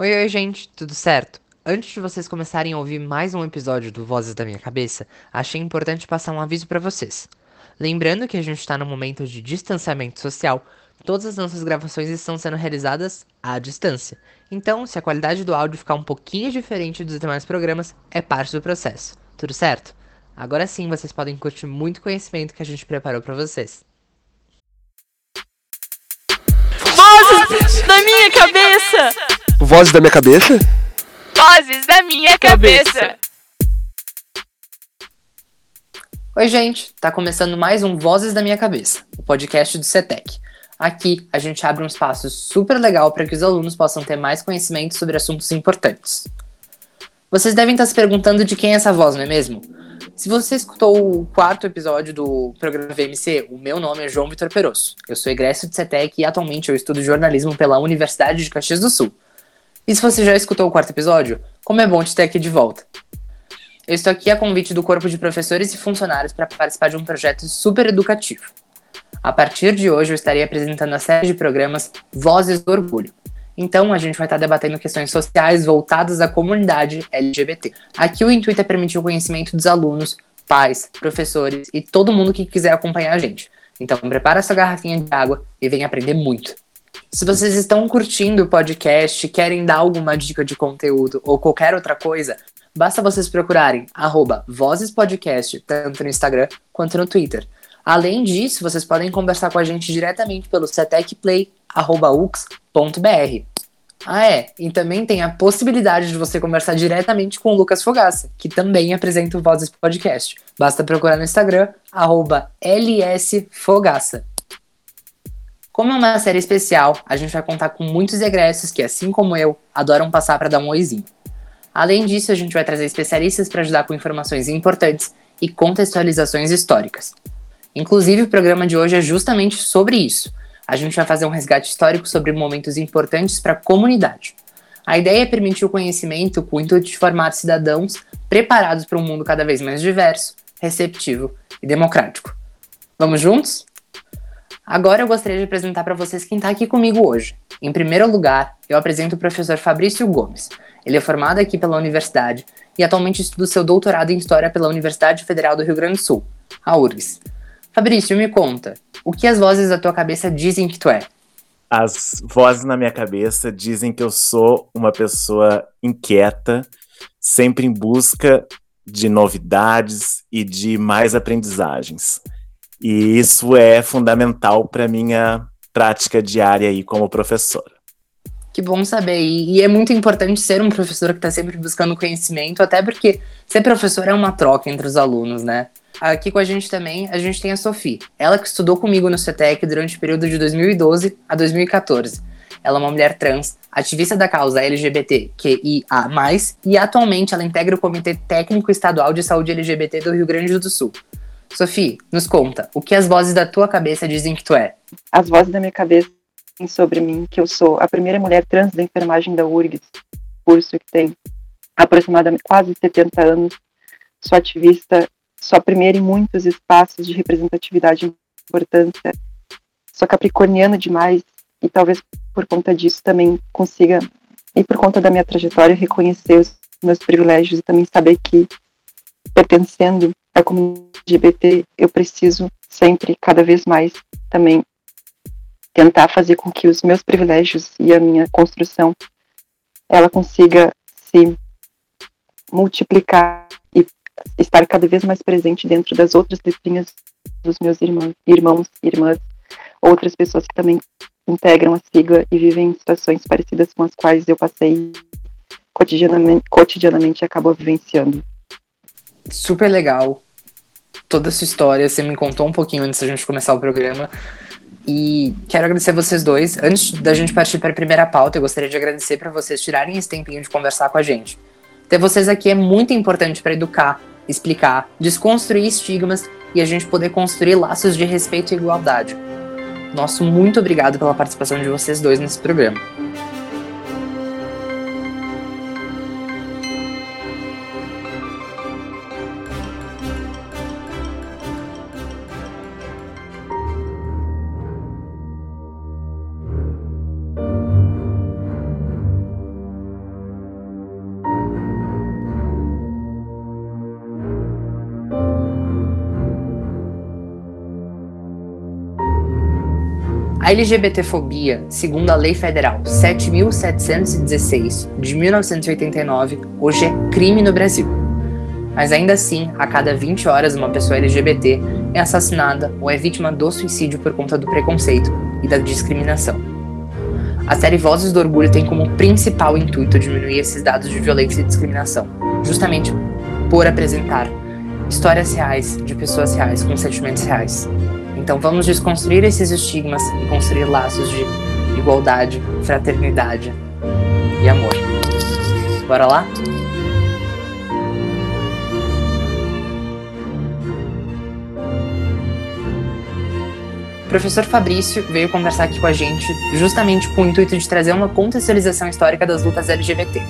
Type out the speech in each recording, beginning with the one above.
Oi, oi, gente, tudo certo? Antes de vocês começarem a ouvir mais um episódio do Vozes da Minha Cabeça, achei importante passar um aviso para vocês. Lembrando que a gente está no momento de distanciamento social, todas as nossas gravações estão sendo realizadas à distância. Então, se a qualidade do áudio ficar um pouquinho diferente dos demais programas, é parte do processo. Tudo certo? Agora sim, vocês podem curtir muito conhecimento que a gente preparou para vocês. Vozes da minha cabeça! Vozes da minha cabeça? Vozes da minha cabeça! Oi, gente! Tá começando mais um Vozes da Minha Cabeça, o podcast do CETEC. Aqui a gente abre um espaço super legal para que os alunos possam ter mais conhecimento sobre assuntos importantes. Vocês devem estar se perguntando de quem é essa voz, não é mesmo? Se você escutou o quarto episódio do programa VMC, o meu nome é João Vitor Perosso. Eu sou egresso de CETEC e atualmente eu estudo jornalismo pela Universidade de Caxias do Sul. E se você já escutou o quarto episódio, como é bom te ter aqui de volta. Eu estou aqui a convite do Corpo de Professores e Funcionários para participar de um projeto super educativo. A partir de hoje, eu estarei apresentando a série de programas Vozes do Orgulho. Então, a gente vai estar debatendo questões sociais voltadas à comunidade LGBT. Aqui, o intuito é permitir o conhecimento dos alunos, pais, professores e todo mundo que quiser acompanhar a gente. Então, prepara sua garrafinha de água e vem aprender muito. Se vocês estão curtindo o podcast, querem dar alguma dica de conteúdo ou qualquer outra coisa, basta vocês procurarem arroba Vozes Podcast, tanto no Instagram quanto no Twitter. Além disso, vocês podem conversar com a gente diretamente pelo cetecplay.ux.br. Ah, é, e também tem a possibilidade de você conversar diretamente com o Lucas Fogaça, que também apresenta o Vozes Podcast. Basta procurar no Instagram, lsfogaça. Como é uma série especial, a gente vai contar com muitos egressos que, assim como eu, adoram passar para dar um oizinho. Além disso, a gente vai trazer especialistas para ajudar com informações importantes e contextualizações históricas. Inclusive, o programa de hoje é justamente sobre isso. A gente vai fazer um resgate histórico sobre momentos importantes para a comunidade. A ideia é permitir o conhecimento com o intuito de formar cidadãos preparados para um mundo cada vez mais diverso, receptivo e democrático. Vamos juntos? Agora eu gostaria de apresentar para vocês quem está aqui comigo hoje. Em primeiro lugar, eu apresento o professor Fabrício Gomes. Ele é formado aqui pela universidade e atualmente estuda seu doutorado em História pela Universidade Federal do Rio Grande do Sul, a URGS. Fabrício, me conta, o que as vozes da tua cabeça dizem que tu é? As vozes na minha cabeça dizem que eu sou uma pessoa inquieta, sempre em busca de novidades e de mais aprendizagens. E isso é fundamental para minha prática diária aí como professor. Que bom saber. E, é muito importante ser um professor que está sempre buscando conhecimento, até porque ser professor é uma troca entre os alunos, né? Aqui com a gente também, a gente tem a Sofia. Ela que estudou comigo no CETEC durante o período de 2012 a 2014. Ela é uma mulher trans, ativista da causa LGBTQIA+, e atualmente ela integra o Comitê Técnico Estadual de Saúde LGBT do Rio Grande do Sul. Sofia, nos conta, o que as vozes da tua cabeça dizem que tu é? As vozes da minha cabeça dizem sobre mim que eu sou a primeira mulher trans da enfermagem da URGS, curso que tem aproximadamente quase 70 anos. Sou ativista sou a primeira em muitos espaços de representatividade e importância. Sou capricorniana demais e talvez por conta disso também consiga, e por conta da minha trajetória, reconhecer os meus privilégios e também saber que, pertencendo à comunidade LGBT, eu preciso sempre, cada vez mais, também tentar fazer com que os meus privilégios e a minha construção ela consiga se multiplicar estar cada vez mais presente dentro das outras letrinhas dos meus irmãos, irmãos e irmãs, outras pessoas que também integram a sigla e vivem situações parecidas com as quais eu passei cotidianamente, cotidianamente e acabo vivenciando. Super legal toda a sua história, você me contou um pouquinho antes da gente começar o programa. E quero agradecer a vocês dois. Antes da gente partir para a primeira pauta, eu gostaria de agradecer para vocês tirarem esse tempinho de conversar com a gente. Ter vocês aqui é muito importante para educar, explicar, desconstruir estigmas e a gente poder construir laços de respeito e igualdade. Nosso muito obrigado pela participação de vocês dois nesse programa. A LGBTfobia, segundo a Lei Federal 7.716 de 1989, hoje é crime no Brasil. Mas ainda assim, a cada 20 horas uma pessoa LGBT é assassinada ou é vítima do suicídio por conta do preconceito e da discriminação. A série Vozes do Orgulho tem como principal intuito diminuir esses dados de violência e discriminação, justamente por apresentar histórias reais de pessoas reais com sentimentos reais. Então vamos desconstruir esses estigmas e construir laços de igualdade, fraternidade e amor. Bora lá? professor Fabrício veio conversar aqui com a gente justamente com o intuito de trazer uma contextualização histórica das lutas LGBT.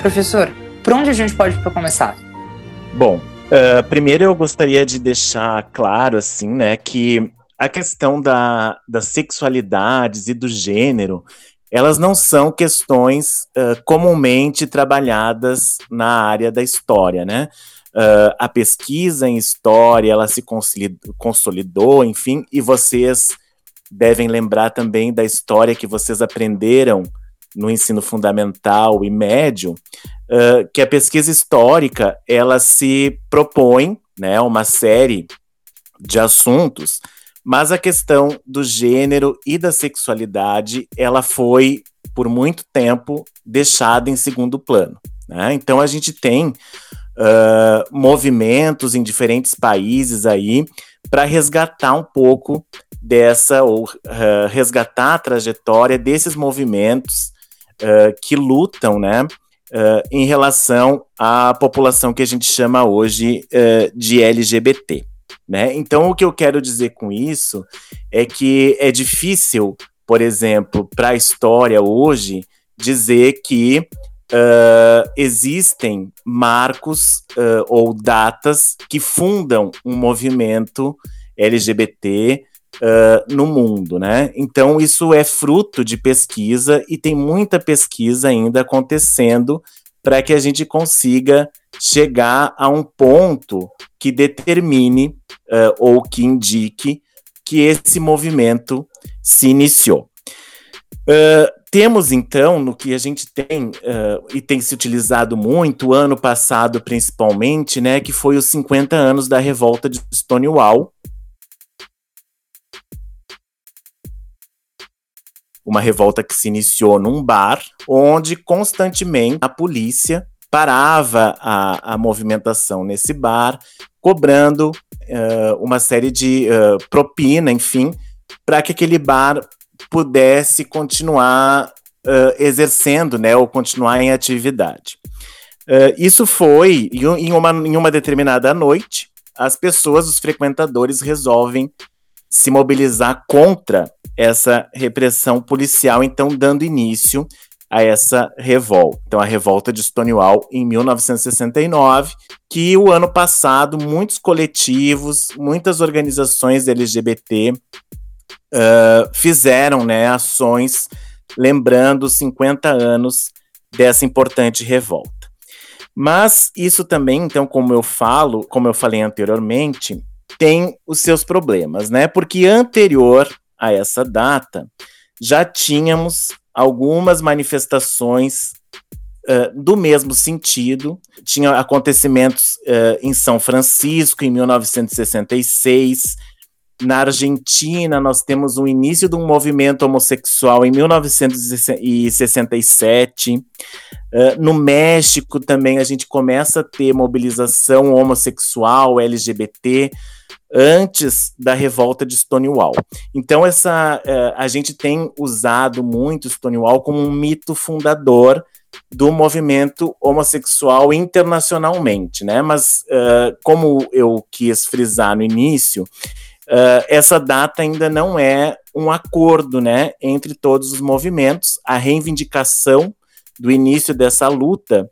Professor, por onde a gente pode começar? Bom, uh, primeiro eu gostaria de deixar claro, assim, né, que a questão da, das sexualidades e do gênero, elas não são questões uh, comumente trabalhadas na área da história, né? Uh, a pesquisa em história ela se consolidou, enfim, e vocês devem lembrar também da história que vocês aprenderam no ensino fundamental e médio, uh, que a pesquisa histórica ela se propõe, né, uma série de assuntos, mas a questão do gênero e da sexualidade ela foi por muito tempo deixada em segundo plano. Né? Então a gente tem uh, movimentos em diferentes países aí para resgatar um pouco dessa, ou uh, resgatar a trajetória desses movimentos uh, que lutam, né, em relação à população que a gente chama hoje de LGBT. Né? Então, o que eu quero dizer com isso é que é difícil, por exemplo, para a história hoje, dizer que uh, existem marcos uh, ou datas que fundam um movimento LGBT uh, no mundo, né? Então isso é fruto de pesquisa e tem muita pesquisa ainda acontecendo para que a gente consiga chegar a um ponto que determine ou que indique que esse movimento se iniciou. Uh, temos então no que a gente tem uh, e tem se utilizado muito, ano passado principalmente, né, que foi os 50 anos da revolta de Stonewall. Uma revolta que se iniciou num bar, onde constantemente a polícia parava a, a movimentação nesse bar, cobrando uh, uma série de uh, propina, enfim, para que aquele bar pudesse continuar uh, exercendo, né, ou continuar em atividade. Isso foi em uma, em uma determinada noite, as pessoas, os frequentadores, resolvem se mobilizar contra essa repressão policial, então dando início a essa revolta. Então, a revolta de Stonewall em 1969, que o ano passado muitos coletivos, muitas organizações LGBT uh, fizeram né, ações lembrando 50 anos dessa importante revolta. Mas isso também, então, como eu falo, como eu falei anteriormente, tem os seus problemas, né? Porque anterior a essa data já tínhamos algumas manifestações uh, do mesmo sentido. Tinha acontecimentos uh, em São Francisco em 1966, na Argentina, nós temos o início de um movimento homossexual em 1967. Uh, no México também a gente começa a ter mobilização homossexual, LGBT, antes da revolta de Stonewall. Então, essa, uh, a gente tem usado muito Stonewall como um mito fundador do movimento homossexual internacionalmente, né? Mas, uh, como eu quis frisar no início, uh, essa data ainda não é um acordo né, entre todos os movimentos. A reivindicação do início dessa luta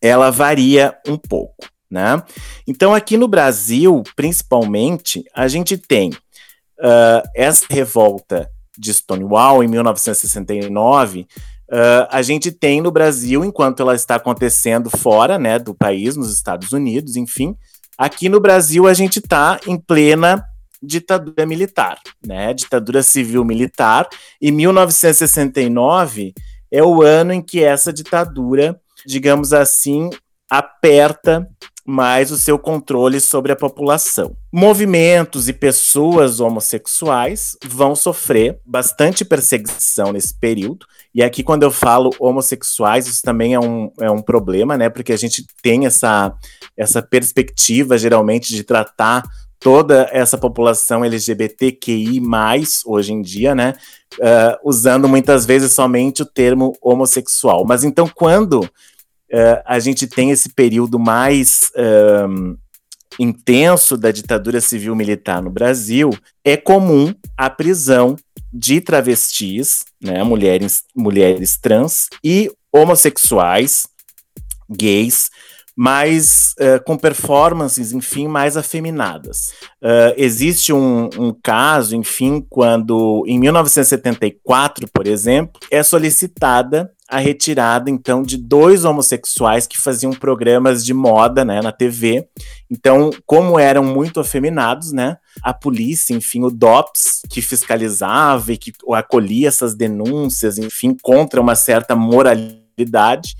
ela varia um pouco. Né? Então, aqui no Brasil, principalmente, a gente tem uh, essa revolta de Stonewall em 1969. Uh, a gente tem no Brasil, enquanto ela está acontecendo fora né, do país, nos Estados Unidos, enfim, aqui no Brasil a gente está em plena ditadura militar, né? Ditadura civil militar. E 1969 é o ano em que essa ditadura, digamos assim, aperta mais o seu controle sobre a população. Movimentos e pessoas homossexuais vão sofrer bastante perseguição nesse período. E aqui, quando eu falo homossexuais, isso também é um, é um problema, né? Porque a gente tem essa, essa perspectiva, geralmente, de tratar toda essa população LGBTQI, hoje em dia, né? Uh, usando muitas vezes somente o termo homossexual. Mas então, quando uh, a gente tem esse período mais intenso da ditadura civil-militar no Brasil, é comum a prisão de travestis, né, mulheres, mulheres trans e homossexuais, gays, mas uh, com performances, enfim, mais afeminadas. Uh, existe um, um, caso, enfim, quando em 1974, por exemplo, é solicitada a retirada, então, de dois homossexuais que faziam programas de moda, né, na TV. Então, como eram muito afeminados, né, a polícia, enfim, o DOPS, que fiscalizava e que acolhia essas denúncias, enfim, contra uma certa moralidade,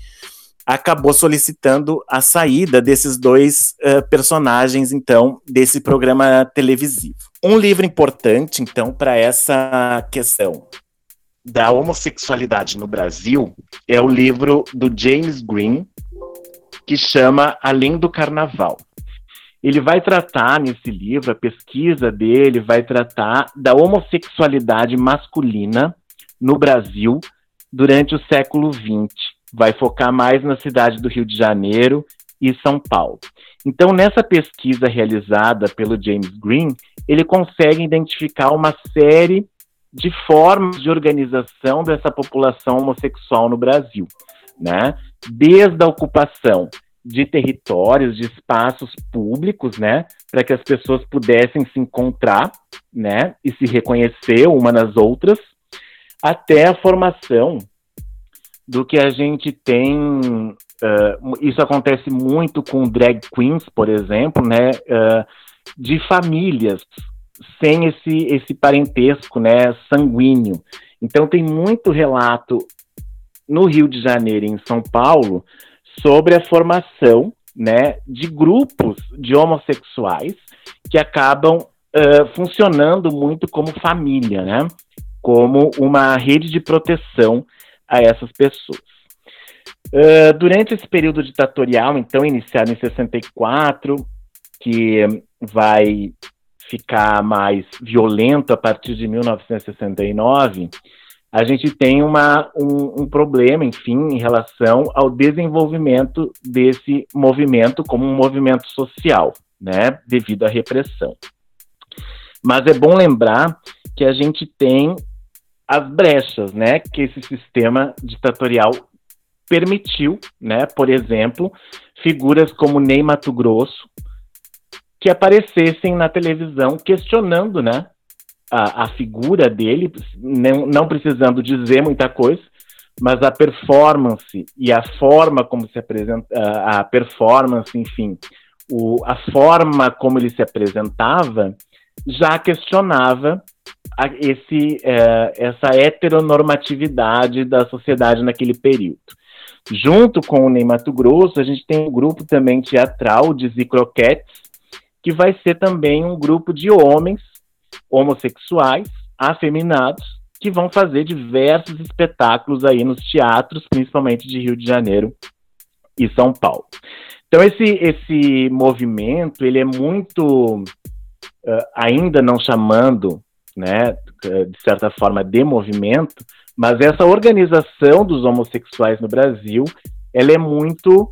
acabou solicitando a saída desses dois uh, personagens, então, desse programa televisivo. Um livro importante, então, para essa questão da homossexualidade no Brasil é o livro do James Green, que chama Além do Carnaval. Ele vai tratar nesse livro, a pesquisa dele vai tratar da homossexualidade masculina no Brasil durante o século XX. Vai focar mais na cidade do Rio de Janeiro e São Paulo. Então, nessa pesquisa realizada pelo James Green, ele consegue identificar uma série de formas de organização dessa população homossexual no Brasil, né? Desde a ocupação de territórios, de espaços públicos, né, para que as pessoas pudessem se encontrar, né, e se reconhecer uma nas outras, até a formação do que a gente tem. Uh, isso acontece muito com drag queens, por exemplo, né, uh, de famílias sem esse, esse parentesco né, sanguíneo. Então, tem muito relato no Rio de Janeiro e em São Paulo sobre a formação né, de grupos de homossexuais que acabam uh, funcionando muito como família, né, como uma rede de proteção a essas pessoas. Uh, durante esse período ditatorial, então, iniciado em 64, que vai ficar mais violento a partir de 1969, a gente tem uma, um, um, problema, enfim, em relação ao desenvolvimento desse movimento como um movimento social, né, devido à repressão. Mas é bom lembrar que a gente tem as brechas, né, que esse sistema ditatorial permitiu, né, por exemplo, figuras como Ney Mato Grosso, que aparecessem na televisão questionando, né, a, a figura dele, não, não precisando dizer muita coisa, mas a performance e a forma como se apresenta, a, performance, enfim, o, a forma como ele se apresentava já questionava a, esse, é, essa heteronormatividade da sociedade naquele período. Junto com o Ney Mato Grosso, a gente tem um grupo também teatral de Zicroquetes, que vai ser também um grupo de homens homossexuais, afeminados, que vão fazer diversos espetáculos aí nos teatros, principalmente de Rio de Janeiro e São Paulo. Então esse esse movimento ele é muito uh, ainda não chamando, né, de certa forma de movimento, mas essa organização dos homossexuais no Brasil ela é muito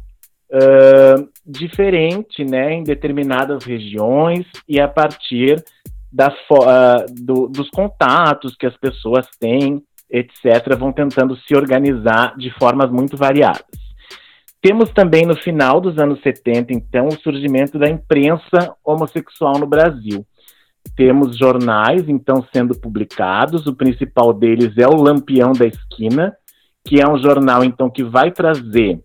uh, diferente né, em determinadas regiões e a partir da, uh, do, dos contatos que as pessoas têm, etc., vão tentando se organizar de formas muito variadas. Temos também no final dos anos 70, então, o surgimento da imprensa homossexual no Brasil. Temos jornais, então, sendo publicados, o principal deles é o Lampião da Esquina, que é um jornal, então, que vai trazer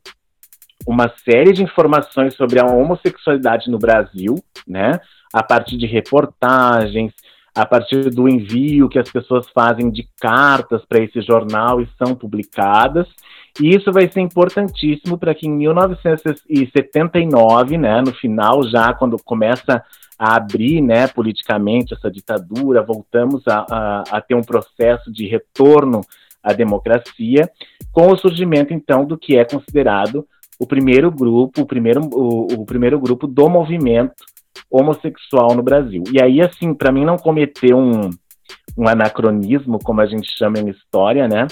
uma série de informações sobre a homossexualidade no Brasil, né? A partir de reportagens, a partir do envio que as pessoas fazem de cartas para esse jornal e são publicadas. E isso vai ser importantíssimo para que em 1979, né, no final, já quando começa a abrir né, politicamente essa ditadura, voltamos a, a, a ter um processo de retorno à democracia, com o surgimento, então, do que é considerado o primeiro grupo, o primeiro, o, o primeiro grupo do movimento homossexual no Brasil. E aí, assim, para mim não cometer um, um anacronismo, como a gente chama em história, né?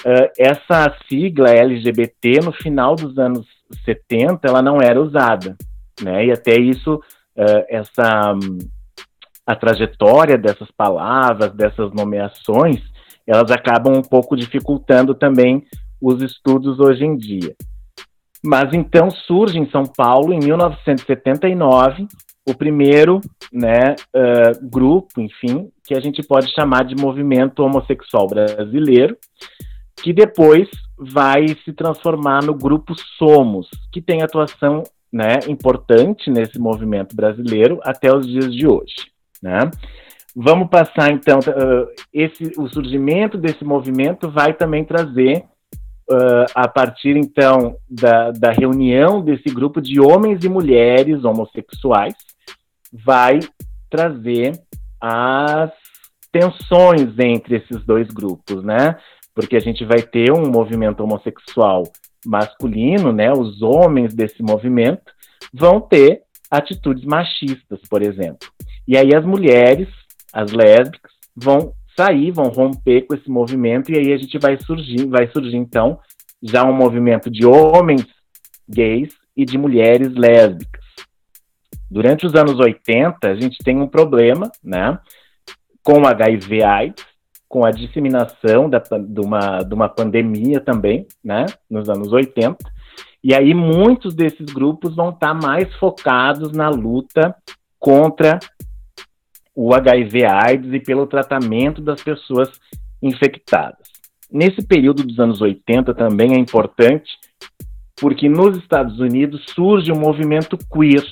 Uh, essa sigla LGBT, no final dos anos 70, ela não era usada, né? E até isso, uh, essa a trajetória dessas palavras, dessas nomeações, elas acabam um pouco dificultando também os estudos hoje em dia. Mas então surge em São Paulo, em 1979, o primeiro né, uh, grupo, enfim, que a gente pode chamar de movimento homossexual brasileiro, que depois vai se transformar no grupo Somos, que tem atuação né, importante nesse movimento brasileiro até os dias de hoje. Né? Vamos passar então, uh, esse, o surgimento desse movimento vai também trazer uh, a partir então da, da reunião desse grupo de homens e mulheres homossexuais, vai trazer as tensões entre esses dois grupos, né? Porque a gente vai ter um movimento homossexual masculino, né? Os homens desse movimento vão ter atitudes machistas, por exemplo. E aí as mulheres, as lésbicas, vão sair, vão romper com esse movimento e aí a gente vai surgir, vai surgir então já um movimento de homens gays e de mulheres lésbicas. Durante os anos 80, a gente tem um problema, né, com HIV AIDS, com a disseminação da, de, uma, de uma pandemia também, né, nos anos 80, e aí muitos desses grupos vão estar mais focados na luta contra o HIV AIDS e pelo tratamento das pessoas infectadas. Nesse período dos anos 80 também é importante, porque nos Estados Unidos surge o um movimento queer,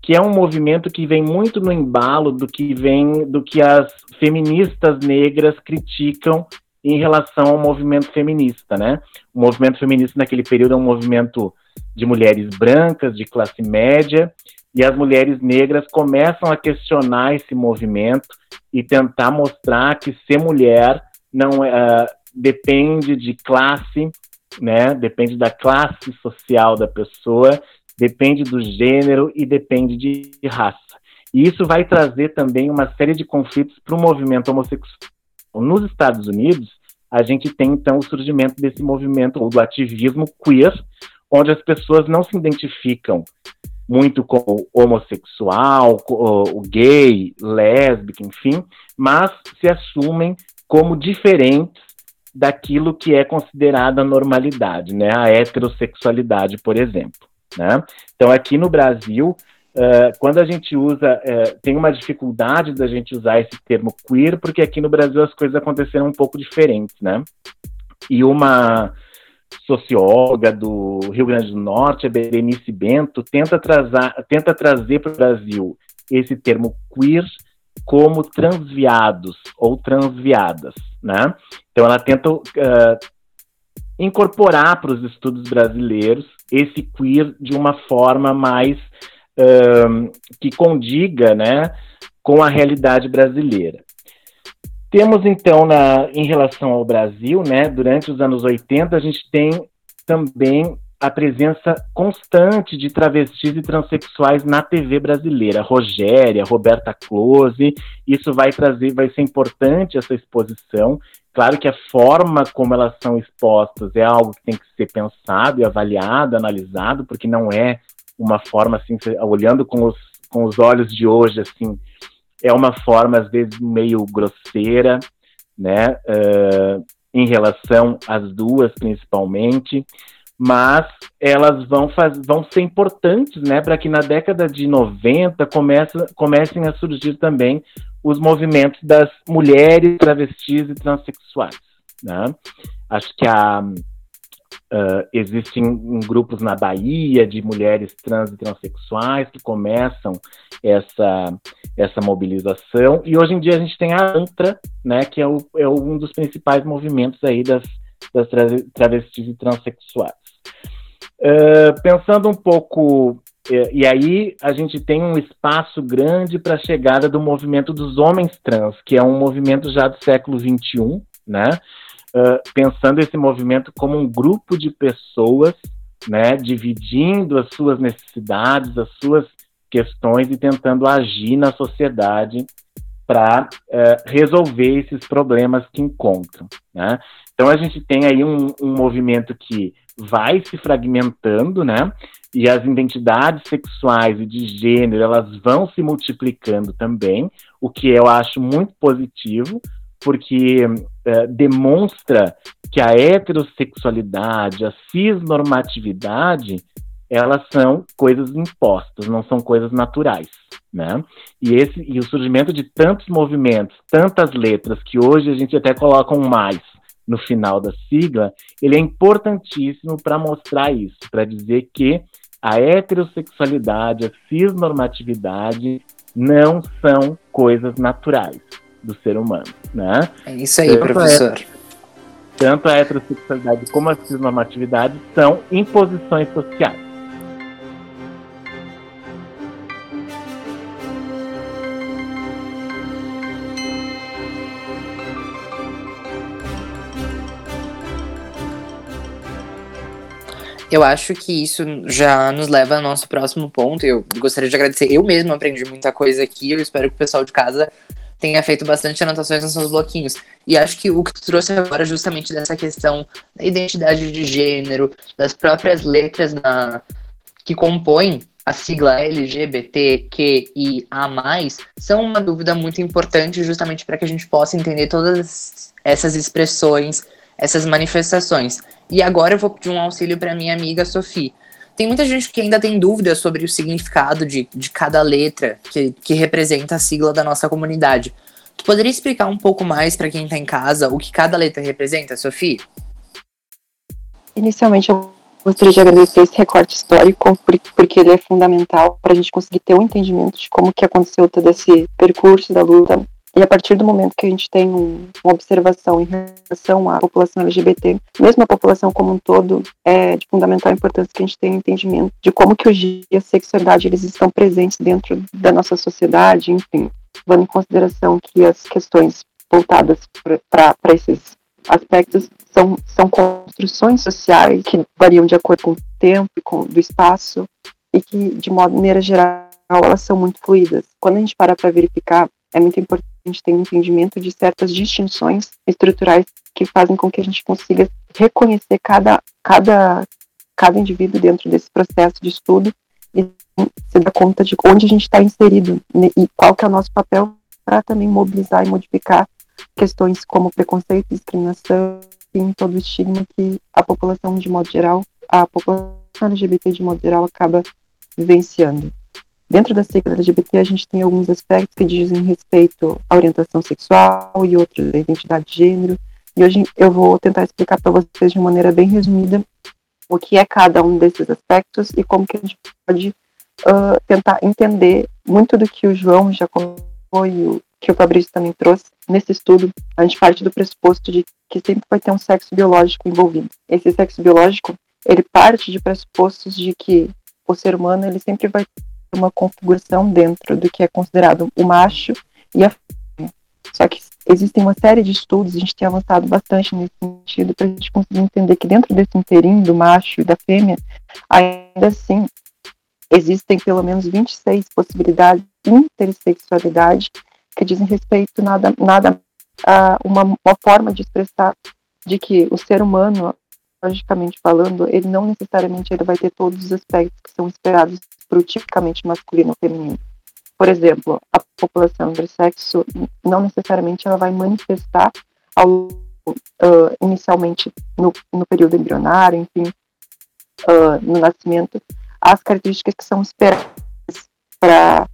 que é um movimento que vem muito no embalo do que vem do que as feministas negras criticam em relação ao movimento feminista, né? O movimento feminista naquele período é um movimento de mulheres brancas, de classe média, e as mulheres negras começam a questionar esse movimento e tentar mostrar que ser mulher não uh, depende de classe, né? Depende da classe social da pessoa, depende do gênero e depende de raça. E isso vai trazer também uma série de conflitos para o movimento homossexual. Nos Estados Unidos, a gente tem então o surgimento desse movimento ou do ativismo queer, onde as pessoas não se identificam muito com o homossexual, o gay, lésbica, enfim, mas se assumem como diferentes daquilo que é considerada normalidade, né? A heterossexualidade, por exemplo. Né? Então, aqui no Brasil, uh, quando a gente usa, uh, tem uma dificuldade da gente usar esse termo queer, porque aqui no Brasil as coisas aconteceram um pouco diferentes, né? E uma socióloga do Rio Grande do Norte, a Berenice Bento, tenta, trazar, tenta trazer para o Brasil esse termo queer como transviados ou transviadas, né? Então ela tenta uh, incorporar para os estudos brasileiros esse queer de uma forma mais uh, que condiga, né, com a realidade brasileira. Temos então, na, em relação ao Brasil, né, durante os anos 80, a gente tem também a presença constante de travestis e transexuais na TV brasileira. Rogéria, Roberta Close, isso vai trazer, vai ser importante essa exposição. Claro que a forma como elas são expostas é algo que tem que ser pensado e avaliado, analisado, porque não é uma forma assim, olhando com os, com os olhos de hoje, assim, é uma forma às vezes meio grosseira, né, uh, em relação às duas principalmente mas elas vão, faz, vão ser importantes né, para que na década de 90 comece, comecem a surgir também os movimentos das mulheres travestis e transexuais. Né? Acho que a, Uh, existem grupos na Bahia de mulheres trans e transexuais que começam essa, essa mobilização. E hoje em dia a gente tem a ANTRA, né, que é, o, é um dos principais movimentos aí das, das travestis e transexuais. Uh, pensando um pouco, e, e aí a gente tem um espaço grande para a chegada do movimento dos homens trans, que é um movimento já do século XXI, né? uh, pensando esse movimento como um grupo de pessoas, né, dividindo as suas necessidades, as suas questões e tentando agir na sociedade para uh, resolver esses problemas que encontram. Né? Então a gente tem aí um, um, movimento que vai se fragmentando, né? E as identidades sexuais e de gênero elas vão se multiplicando também, o que eu acho muito positivo, porque é, demonstra que a heterossexualidade, a cisnormatividade, elas são coisas impostas, não são coisas naturais, né? E esse e o surgimento de tantos movimentos, tantas letras que hoje a gente até coloca um mais no final da sigla, ele é importantíssimo para mostrar isso, para dizer que a heterossexualidade, a cisnormatividade não são coisas naturais do ser humano, né? É isso aí, tanto professor. A, tanto a heterossexualidade como a cisnormatividade são imposições sociais. Eu acho que isso já nos leva ao nosso próximo ponto. Eu gostaria de agradecer. Eu mesmo aprendi muita coisa aqui. Eu espero que o pessoal de casa tenha feito bastante anotações nos seus bloquinhos. E acho que o que tu trouxe agora, justamente dessa questão da identidade de gênero, das próprias letras na, que compõem a sigla LGBTQIA+, são uma dúvida muito importante justamente para que a gente possa entender todas essas expressões, essas manifestações. E agora eu vou pedir um auxílio para minha amiga Sofia. Tem muita gente que ainda tem dúvidas sobre o significado de, de cada letra que, que representa a sigla da nossa comunidade. Tu poderia explicar um pouco mais para quem está em casa o que cada letra representa, Sofia? Inicialmente, eu gostaria de agradecer esse recorte histórico, porque ele é fundamental para a gente conseguir ter um entendimento de como que aconteceu todo esse percurso da luta e a partir do momento que a gente tem um, uma observação em relação à população LGBT, mesmo a população como um todo, é de fundamental importância que a gente tenha um entendimento de como que hoje a sexualidade eles estão presentes dentro da nossa sociedade, enfim, levando em consideração que as questões voltadas para esses aspectos são, são construções sociais que variam de acordo com o tempo e com do espaço e que, de maneira geral, elas são muito fluídas. Quando a gente para para verificar, é muito importante a gente tem um entendimento de certas distinções estruturais que fazem com que a gente consiga reconhecer cada, cada, cada indivíduo dentro desse processo de estudo e se dar conta de onde a gente está inserido né, e qual que é o nosso papel para também mobilizar e modificar questões como preconceito, discriminação, e todo o estigma que a população de modo geral, a população LGBT de modo geral acaba vivenciando. Dentro da sigla LGBT, a gente tem alguns aspectos que dizem respeito à orientação sexual e outros à identidade de gênero. E hoje eu vou tentar explicar para vocês de maneira bem resumida o que é cada um desses aspectos e como que a gente pode uh, tentar entender muito do que o João já colocou e o que o Fabrício também trouxe nesse estudo. A gente parte do pressuposto de que sempre vai ter um sexo biológico envolvido. Esse sexo biológico, ele parte de pressupostos de que o ser humano ele sempre vai uma configuração dentro do que é considerado o macho e a fêmea. Só que existem uma série de estudos, a gente tem avançado bastante nesse sentido, para a gente conseguir entender que dentro desse inteirinho do macho e da fêmea, ainda assim, existem pelo menos 26 possibilidades de intersexualidade que dizem respeito nada, nada a uma, uma forma de expressar de que o ser humano, logicamente falando, ele não necessariamente ele vai ter todos os aspectos que são esperados para o tipicamente masculino ou feminino. Por exemplo, a população intersexo não necessariamente ela vai manifestar ao, uh, inicialmente no, no, período embrionário, enfim, uh, no nascimento, as características que são esperadas para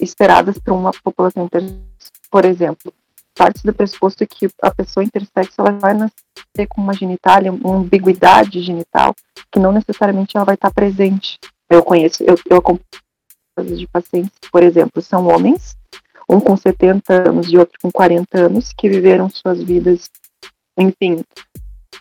esperadas para uma população intersexo. Por exemplo, parte do pressuposto que a pessoa intersexo ela vai nascer com uma genitália, uma ambiguidade genital, que não necessariamente ela vai estar presente. Eu conheço, eu, eu acompanho de pacientes, por exemplo, são homens, um com 70 anos e outro com 40 anos, que viveram suas vidas, enfim,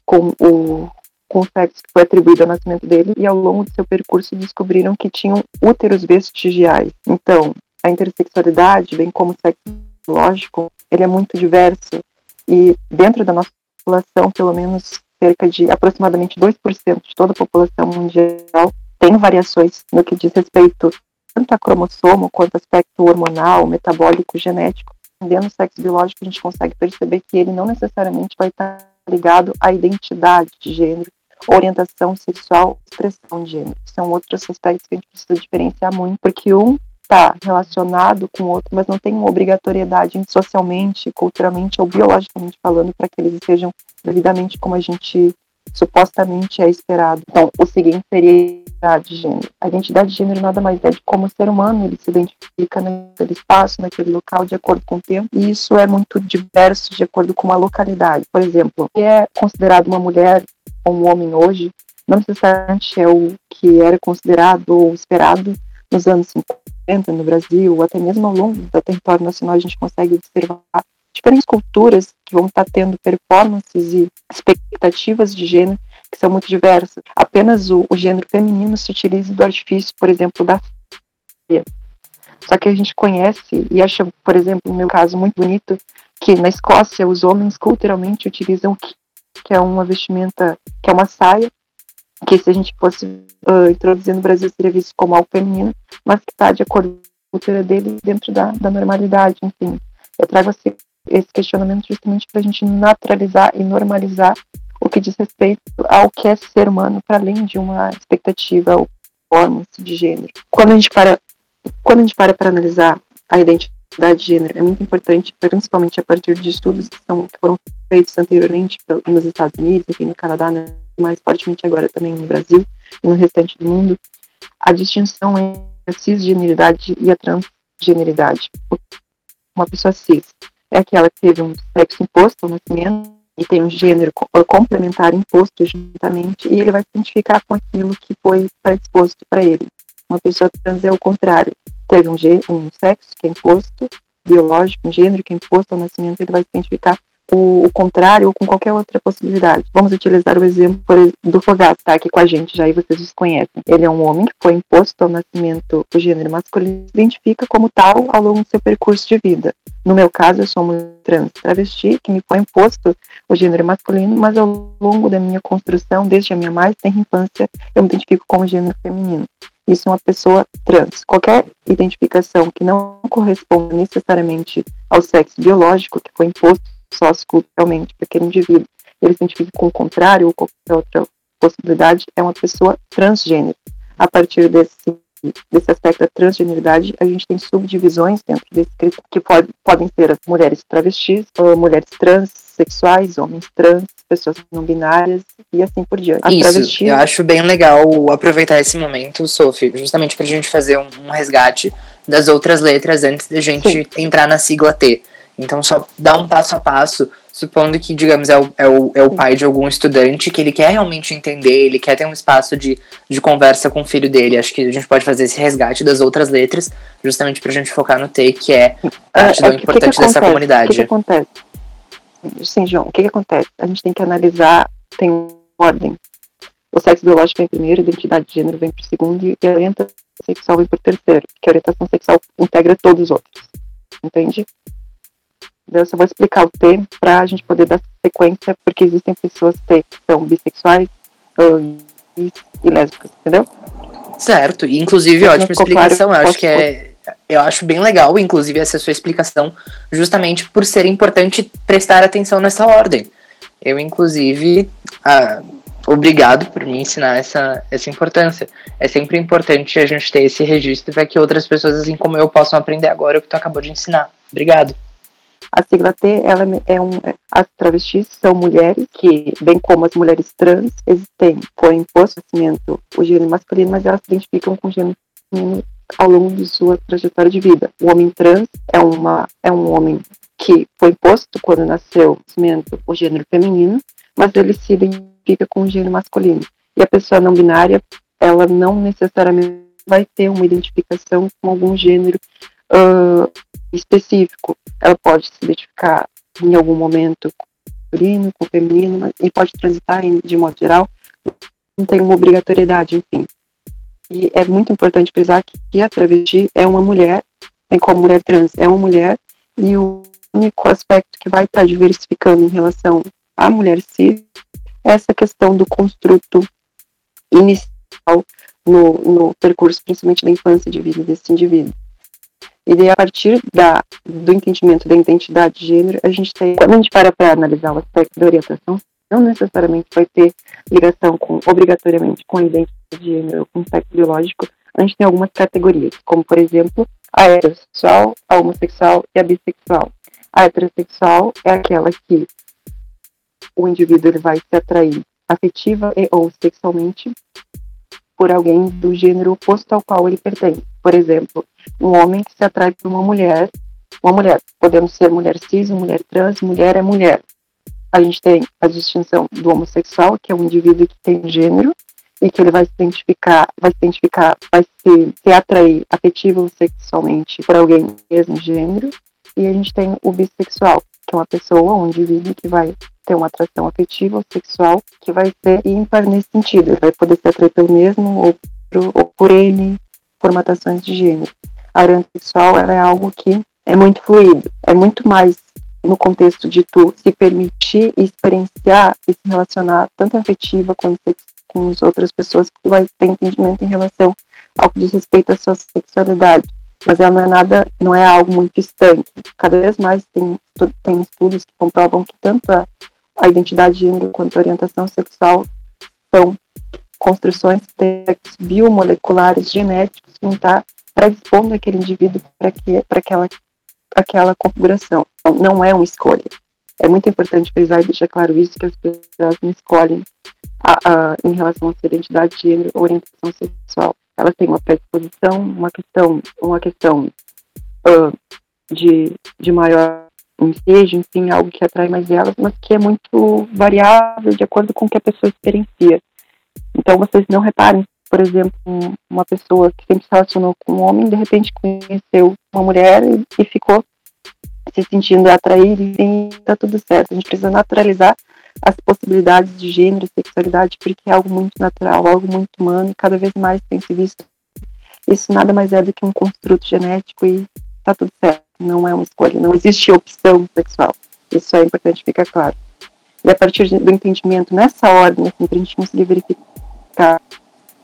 com o, com sexo que foi atribuído ao nascimento dele, e ao longo do seu percurso descobriram que tinham úteros vestigiais. Então, a intersexualidade, bem como o sexo biológico, ele é muito diverso, e dentro da nossa população, pelo menos cerca de aproximadamente 2% de toda a população mundial tem variações no que diz respeito tanto a cromossomo quanto aspecto hormonal, metabólico, genético. Dentro do sexo biológico, a gente consegue perceber que ele não necessariamente vai estar ligado à identidade de gênero, orientação sexual, expressão de gênero. São outros aspectos que a gente precisa diferenciar muito, porque um está relacionado com o outro, mas não tem uma obrigatoriedade socialmente, culturalmente ou biologicamente falando para que eles sejam devidamente como a gente supostamente é esperado. Então, o seguinte seria a identidade de gênero. A identidade de gênero nada mais é de como o ser humano ele se identifica naquele espaço, naquele local, de acordo com o tempo, e isso é muito diverso de acordo com a localidade. Por exemplo, o que é considerado uma mulher ou um homem hoje, não necessariamente é o que era considerado ou esperado nos anos 50 no Brasil, ou até mesmo ao longo do território nacional, a gente consegue observar diferentes culturas que vão estar tendo performances e expectativas de gênero que são muito diversas. Apenas o, o gênero feminino se utiliza do artifício, por exemplo, da filha. Só que a gente conhece e acha, por exemplo, no meu caso, muito bonito, que na Escócia os homens culturalmente utilizam o que, é uma vestimenta, que é uma saia, que se a gente fosse uh, introduzir no Brasil seria visto como algo feminino, mas que está de acordo com a cultura dele dentro da, da normalidade, enfim. Eu trago assim, esse questionamento justamente para a gente naturalizar e normalizar o que diz respeito ao que é ser humano, para além de uma expectativa ou performance de gênero. Quando a gente para quando a gente para para analisar a identidade de gênero, é muito importante, principalmente a partir de estudos que, são, que foram feitos anteriormente nos Estados Unidos, enfim, no Canadá, né, mais fortemente agora também no Brasil e no restante do mundo, a distinção entre a cisgeneridade e a transgeneridade. Uma pessoa cis é aquela que teve um sexo imposto ao nascimento e tem um gênero complementar imposto juntamente e ele vai se identificar com aquilo que foi predisposto para ele. Uma pessoa trans é o contrário. Teve um, um sexo que é imposto, biológico, um gênero que é imposto ao nascimento, ele vai se identificar o, o, contrário ou com qualquer outra possibilidade. Vamos utilizar o exemplo do Fogato, tá? Aqui com a gente, já aí vocês os conhecem. Ele é um homem que foi imposto ao nascimento o gênero masculino, se identifica como tal ao longo do seu percurso de vida. No meu caso, eu sou uma trans travesti, que me foi imposto o gênero masculino, mas ao longo da minha construção, desde a minha mais tenra infância, eu me identifico como gênero feminino. Isso é uma pessoa trans. Qualquer identificação que não corresponda necessariamente ao sexo biológico que foi imposto socioculturalmente para aquele indivíduo, ele se identifica com o contrário ou qualquer outra possibilidade, é uma pessoa transgênero. A partir desse, desse aspecto da transgeneridade, a gente tem subdivisões dentro desse que pode, podem ser as mulheres travestis, mulheres transexuais, homens trans, pessoas não binárias e assim por diante. Isso, travestis... eu acho bem legal aproveitar esse momento, Sophie, justamente para a gente fazer um, um, resgate das outras letras antes da gente Sim. entrar na sigla T. Então, só dá um passo a passo, supondo que, digamos, é o, é, o, é o pai de algum estudante que ele quer realmente entender, ele quer ter um espaço de, de conversa com o filho dele. Acho que a gente pode fazer esse resgate das outras letras, justamente pra gente focar no T, que é parte é, do é, importante que dessa comunidade. O que, que acontece? Sim, João, o que, que acontece? A gente tem que analisar, tem ordem. O sexo biológico vem primeiro, a identidade de gênero vem por segundo e a orientação sexual vem por terceiro, que a orientação sexual integra todos os outros. Entende? Eu só vou explicar o T para a gente poder dar sequência, porque existem pessoas que são bissexuais e, e lésbicas, entendeu? Certo, e inclusive, ótima explicação, claro, eu acho que é. Eu acho bem legal, inclusive, essa sua explicação, justamente por ser importante prestar atenção nessa ordem. Eu, inclusive, ah, obrigado por me ensinar essa, essa importância. É sempre importante a gente ter esse registro para que outras pessoas, assim como eu, possam aprender agora o que tu acabou de ensinar. Obrigado. A sigla T, ela é um, as travestis são mulheres que, bem como as mulheres trans, existem, foi imposto o gênero masculino, mas elas se identificam com o gênero feminino ao longo de sua trajetória de vida. O homem trans é, uma, é um homem que foi imposto quando nasceu o gênero feminino, mas ele se identifica com o gênero masculino. E a pessoa não binária, ela não necessariamente vai ter uma identificação com algum gênero uh, específico. Ela pode se identificar em algum momento com masculino, com feminino, e pode transitar de modo geral, não tem uma obrigatoriedade, enfim. E é muito importante frisar que a travesti é uma mulher, tem como mulher trans, é uma mulher, e o único aspecto que vai estar diversificando em relação à mulher cis é essa questão do construto inicial no, no percurso, principalmente da infância de vida desse indivíduo. E daí, a partir da, do entendimento da identidade de gênero, a gente tem, quando a gente para para analisar o aspecto da orientação, não necessariamente vai ter ligação com, obrigatoriamente, com a identidade de gênero, com o sexo biológico, a gente tem algumas categorias, como, por exemplo, a heterossexual, a homossexual e a bissexual. A heterossexual é aquela que o indivíduo ele vai se atrair afetiva e ou sexualmente por alguém do gênero oposto ao qual ele pertence. Por exemplo, um homem que se atrai por uma mulher, uma mulher, podemos ser mulher cis, mulher trans, mulher é mulher. A gente tem a distinção do homossexual, que é um indivíduo que tem gênero e que ele vai se identificar, vai se identificar, vai se, se atrair afetivo sexualmente por alguém do mesmo gênero. E a gente tem o bissexual, que é uma pessoa, um indivíduo que vai ter uma atração afetiva ou sexual que vai ser ímpar nesse sentido. Ele vai poder ser atraído pelo mesmo ou por, ou por N formatações de gênero. A orientação sexual é algo que é muito fluido, é muito mais no contexto de tu se permitir experienciar e se relacionar tanto afetiva quanto com as outras pessoas que tu vai ter entendimento em relação ao que diz respeito à sua sexualidade mas ela não é nada, não é algo muito estanque. Cada vez mais tem, tem estudos que comprovam que tanto a, a identidade de gênero quanto a orientação sexual são construções biomoleculares genéticas que estar predispondo aquele indivíduo para que, aquela, aquela configuração. Então, não é uma escolha. É muito importante frisar e deixar claro isso, que as pessoas não escolhem a, a, em relação à sua identidade de gênero ou orientação sexual ela tem uma predisposição, uma questão, uma questão uh, de, de maior ensejo, enfim, algo que atrai mais elas, mas que é muito variável de acordo com o que a pessoa experiencia. Então, vocês não reparem, por exemplo, uma pessoa que sempre se relacionou com um homem, de repente conheceu uma mulher e, e ficou se sentindo atraído e está tudo certo. A gente precisa naturalizar as possibilidades de gênero e sexualidade, porque é algo muito natural, algo muito humano, e cada vez mais tem se visto. Isso nada mais é do que um construto genético e está tudo certo. Não é uma escolha, não existe opção sexual. Isso é importante ficar claro. E a partir do entendimento nessa ordem, assim, para a gente conseguir verificar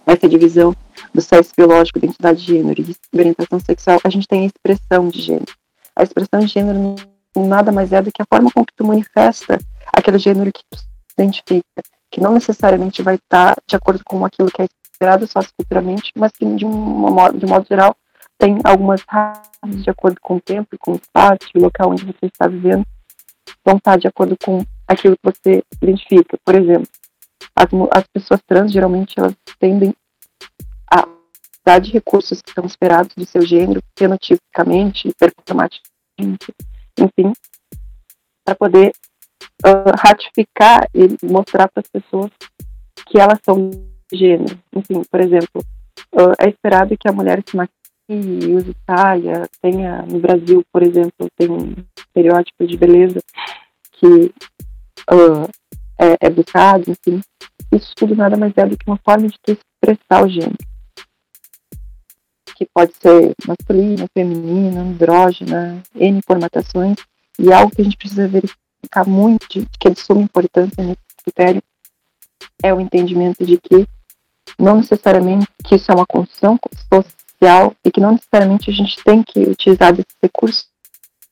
essa divisão do sexo biológico, identidade de gênero e orientação sexual, a gente tem a expressão de gênero. A expressão de gênero nada mais é do que a forma com que tu manifesta aquele gênero que se identifica, que não necessariamente vai estar de acordo com aquilo que é esperado socioculturalmente, mas que de, uma, de modo geral tem algumas razões de acordo com o tempo, com o espaço, o local onde você está vivendo, vão estar de acordo com aquilo que você identifica. Por exemplo, as, as pessoas trans geralmente elas tendem a dar de recursos que são esperados do seu gênero, fenotipicamente, performaticamente, enfim, para poder uh, ratificar e mostrar para as pessoas que elas são gênero. Enfim, por exemplo, uh, é esperado que a mulher se maquie, use saia, tenha, no Brasil, por exemplo, tem um estereótipo de beleza que uh, é, é buscado, enfim. Isso tudo nada mais é do que uma forma de expressar o gênero que pode ser masculina, feminina, andrógena, N formatações, e é algo que a gente precisa verificar muito, que é de suma importância nesse critério, é o entendimento de que não necessariamente que isso é uma construção social e que não necessariamente a gente tem que utilizar desse recurso,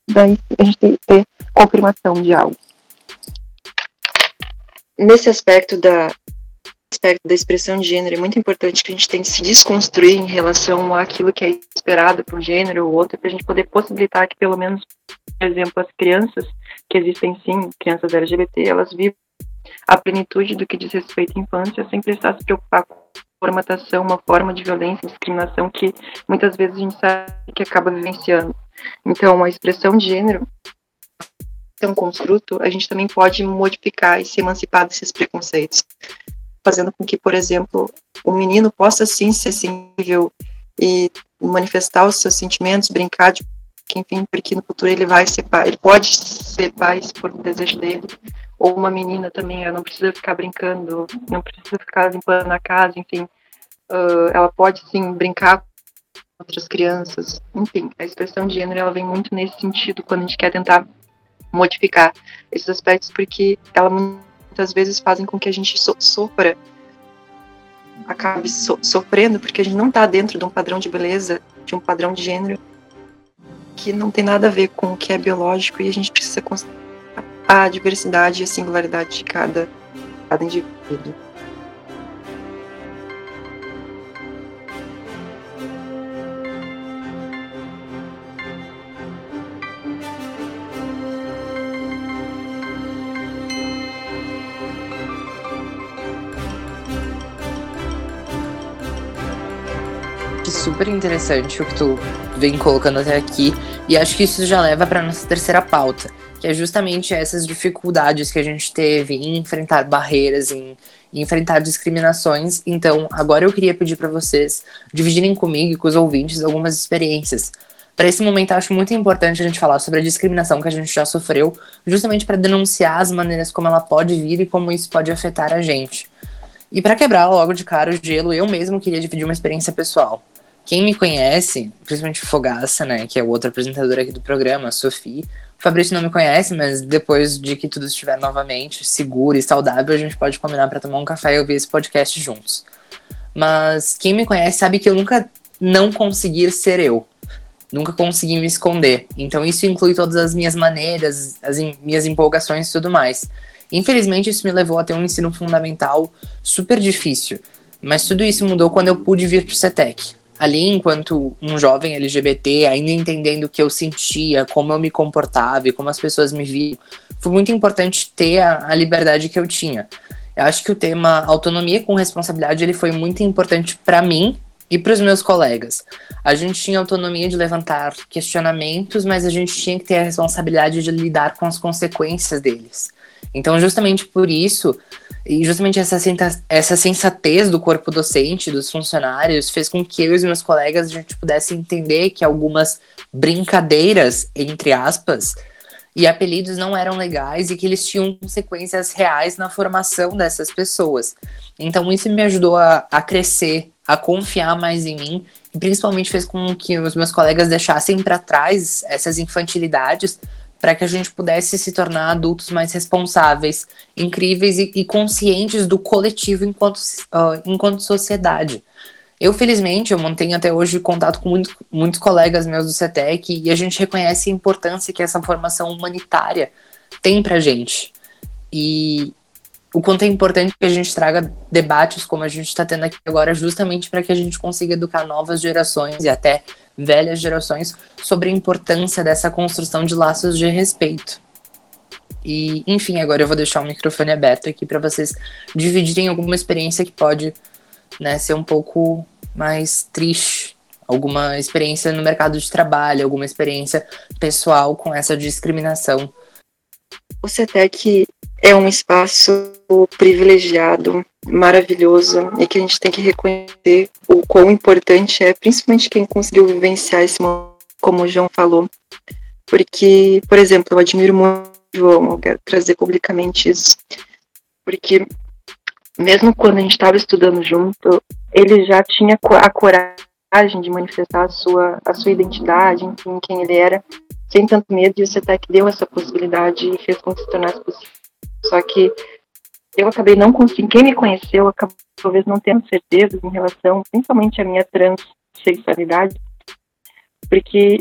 daí a gente tem que ter confirmação de algo. Nesse aspecto da, aspecto da expressão de gênero é muito importante que a gente tem que se desconstruir em relação àquilo que é esperado por um gênero ou outro, para a gente poder possibilitar que, pelo menos, exemplo, as crianças, que existem sim, crianças LGBT, elas vivam a plenitude do que diz respeito à infância, sem precisar se preocupar com formatação, uma forma de violência, discriminação que muitas vezes a gente sabe que acaba vivenciando. Então, a expressão de gênero ser um construto, a gente também pode modificar e se emancipar desses preconceitos, fazendo com que, por exemplo, o menino possa sim ser sensível e manifestar os seus sentimentos, brincar de enfim, porque no futuro ele vai ser pai, ele pode ser pai se for o desejo dele, ou uma menina também, ela não precisa ficar brincando, não precisa ficar limpando a casa, enfim, uh, ela pode sim brincar com outras crianças, enfim, a expressão de gênero ela vem muito nesse sentido quando a gente quer tentar modificar esses aspectos, porque ela muitas vezes fazem com que a gente so sofra acabe so sofrendo porque a gente não está dentro de um padrão de beleza, de um padrão de gênero que não tem nada a ver com o que é biológico e a gente precisa considerar a diversidade e a singularidade de cada, cada indivíduo. Super interessante o que tu vem colocando até aqui, e acho que isso já leva para nossa terceira pauta, que é justamente essas dificuldades que a gente teve em enfrentar barreiras, em, em enfrentar discriminações. Então, agora eu queria pedir para vocês dividirem comigo e com os ouvintes algumas experiências. Para esse momento, acho muito importante a gente falar sobre a discriminação que a gente já sofreu, justamente para denunciar as maneiras como ela pode vir e como isso pode afetar a gente. E para quebrar logo de cara o gelo, eu mesmo queria dividir uma experiência pessoal. Quem me conhece, principalmente Fogaça, né, que é o outro apresentador aqui do programa, Sophie. O Fabrício não me conhece, mas depois de que tudo estiver novamente seguro e saudável, a gente pode combinar para tomar um café e ouvir esse podcast juntos. Mas quem me conhece sabe que eu nunca não consegui ser eu. Nunca consegui me esconder. Então isso inclui todas as minhas maneiras, as minhas empolgações e tudo mais. Infelizmente, isso me levou a ter um ensino fundamental super difícil. Mas tudo isso mudou quando eu pude vir para o CETEC ali enquanto um jovem LGBT, ainda entendendo o que eu sentia, como eu me comportava e como as pessoas me viam, foi muito importante ter a, a liberdade que eu tinha. Eu acho que o tema autonomia com responsabilidade ele foi muito importante para mim e para os meus colegas. A gente tinha autonomia de levantar questionamentos, mas a gente tinha que ter a responsabilidade de lidar com as consequências deles. Então, justamente por isso, e justamente essa, essa sensatez do corpo docente, dos funcionários, fez com que eu e os meus colegas a gente pudesse entender que algumas brincadeiras, entre aspas, e apelidos não eram legais e que eles tinham consequências reais na formação dessas pessoas. Então isso me ajudou a, a crescer, a confiar mais em mim e principalmente fez com que os meus colegas deixassem para trás essas infantilidades para que a gente pudesse se tornar adultos mais responsáveis, incríveis e, e conscientes do coletivo enquanto, uh, enquanto sociedade. Eu, felizmente, eu mantenho até hoje contato com muito, muitos colegas meus do CETEC e a gente reconhece a importância que essa formação humanitária tem para a gente. E o quanto é importante que a gente traga debates como a gente está tendo aqui agora, justamente para que a gente consiga educar novas gerações e até velhas gerações sobre a importância dessa construção de laços de respeito. E, enfim, agora eu vou deixar o microfone aberto aqui para vocês dividirem alguma experiência que pode né, ser um pouco mais triste, alguma experiência no mercado de trabalho, alguma experiência pessoal com essa discriminação. O CETEC é um espaço privilegiado, maravilhoso, e que a gente tem que reconhecer o quão importante é, principalmente quem conseguiu vivenciar esse momento, como o João falou. Porque, por exemplo, eu admiro muito o João, eu quero trazer publicamente isso, porque mesmo quando a gente estava estudando junto, ele já tinha a coragem de manifestar a sua, a sua identidade, enfim, quem ele era, sem tanto medo, e o CETEC deu essa possibilidade e fez com que se tornasse possível. Só que eu acabei não conseguindo, quem me conheceu acabou talvez não tendo certezas em relação, principalmente à minha transexualidade, porque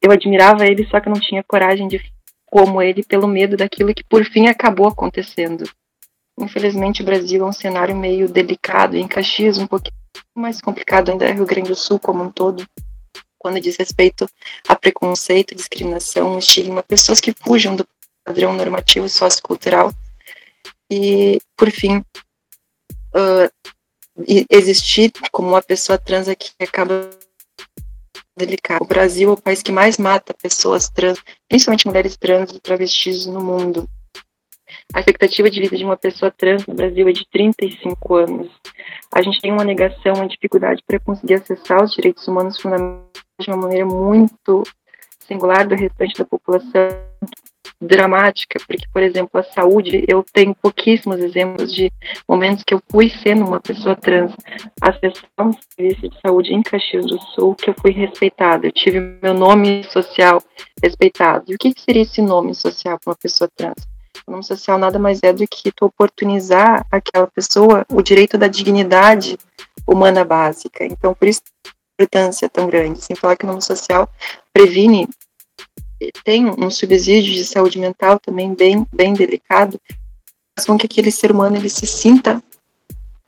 eu admirava ele, só que não tinha coragem de como ele pelo medo daquilo que por fim acabou acontecendo. Infelizmente o Brasil é um cenário meio delicado, em Caxias um pouquinho mais complicado ainda Rio Grande do Sul como um todo, quando diz respeito a preconceito, discriminação, estigma, pessoas que fujam do padrão normativo sociocultural. E, por fim, uh, existir como uma pessoa trans aqui acaba delicado. O Brasil é o país que mais mata pessoas trans, principalmente mulheres trans e travestis no mundo. A expectativa de vida de uma pessoa trans no Brasil é de 35 anos. A gente tem uma negação, uma dificuldade para conseguir acessar os direitos humanos fundamentais de uma maneira muito singular do restante da população dramática, porque, por exemplo, a saúde, eu tenho pouquíssimos exemplos de momentos que eu fui sendo uma pessoa trans, acessar um serviço de saúde em Caxias do Sul, que eu fui respeitada, eu tive meu nome social respeitado. E o que, que seria esse nome social para uma pessoa trans? O nome social nada mais é do que tu oportunizar aquela pessoa o direito da dignidade humana básica. Então, por isso importância tão grande. Sem falar que o nome social previne tem um subsídio de saúde mental também bem, bem delicado, faz com que aquele ser humano ele se sinta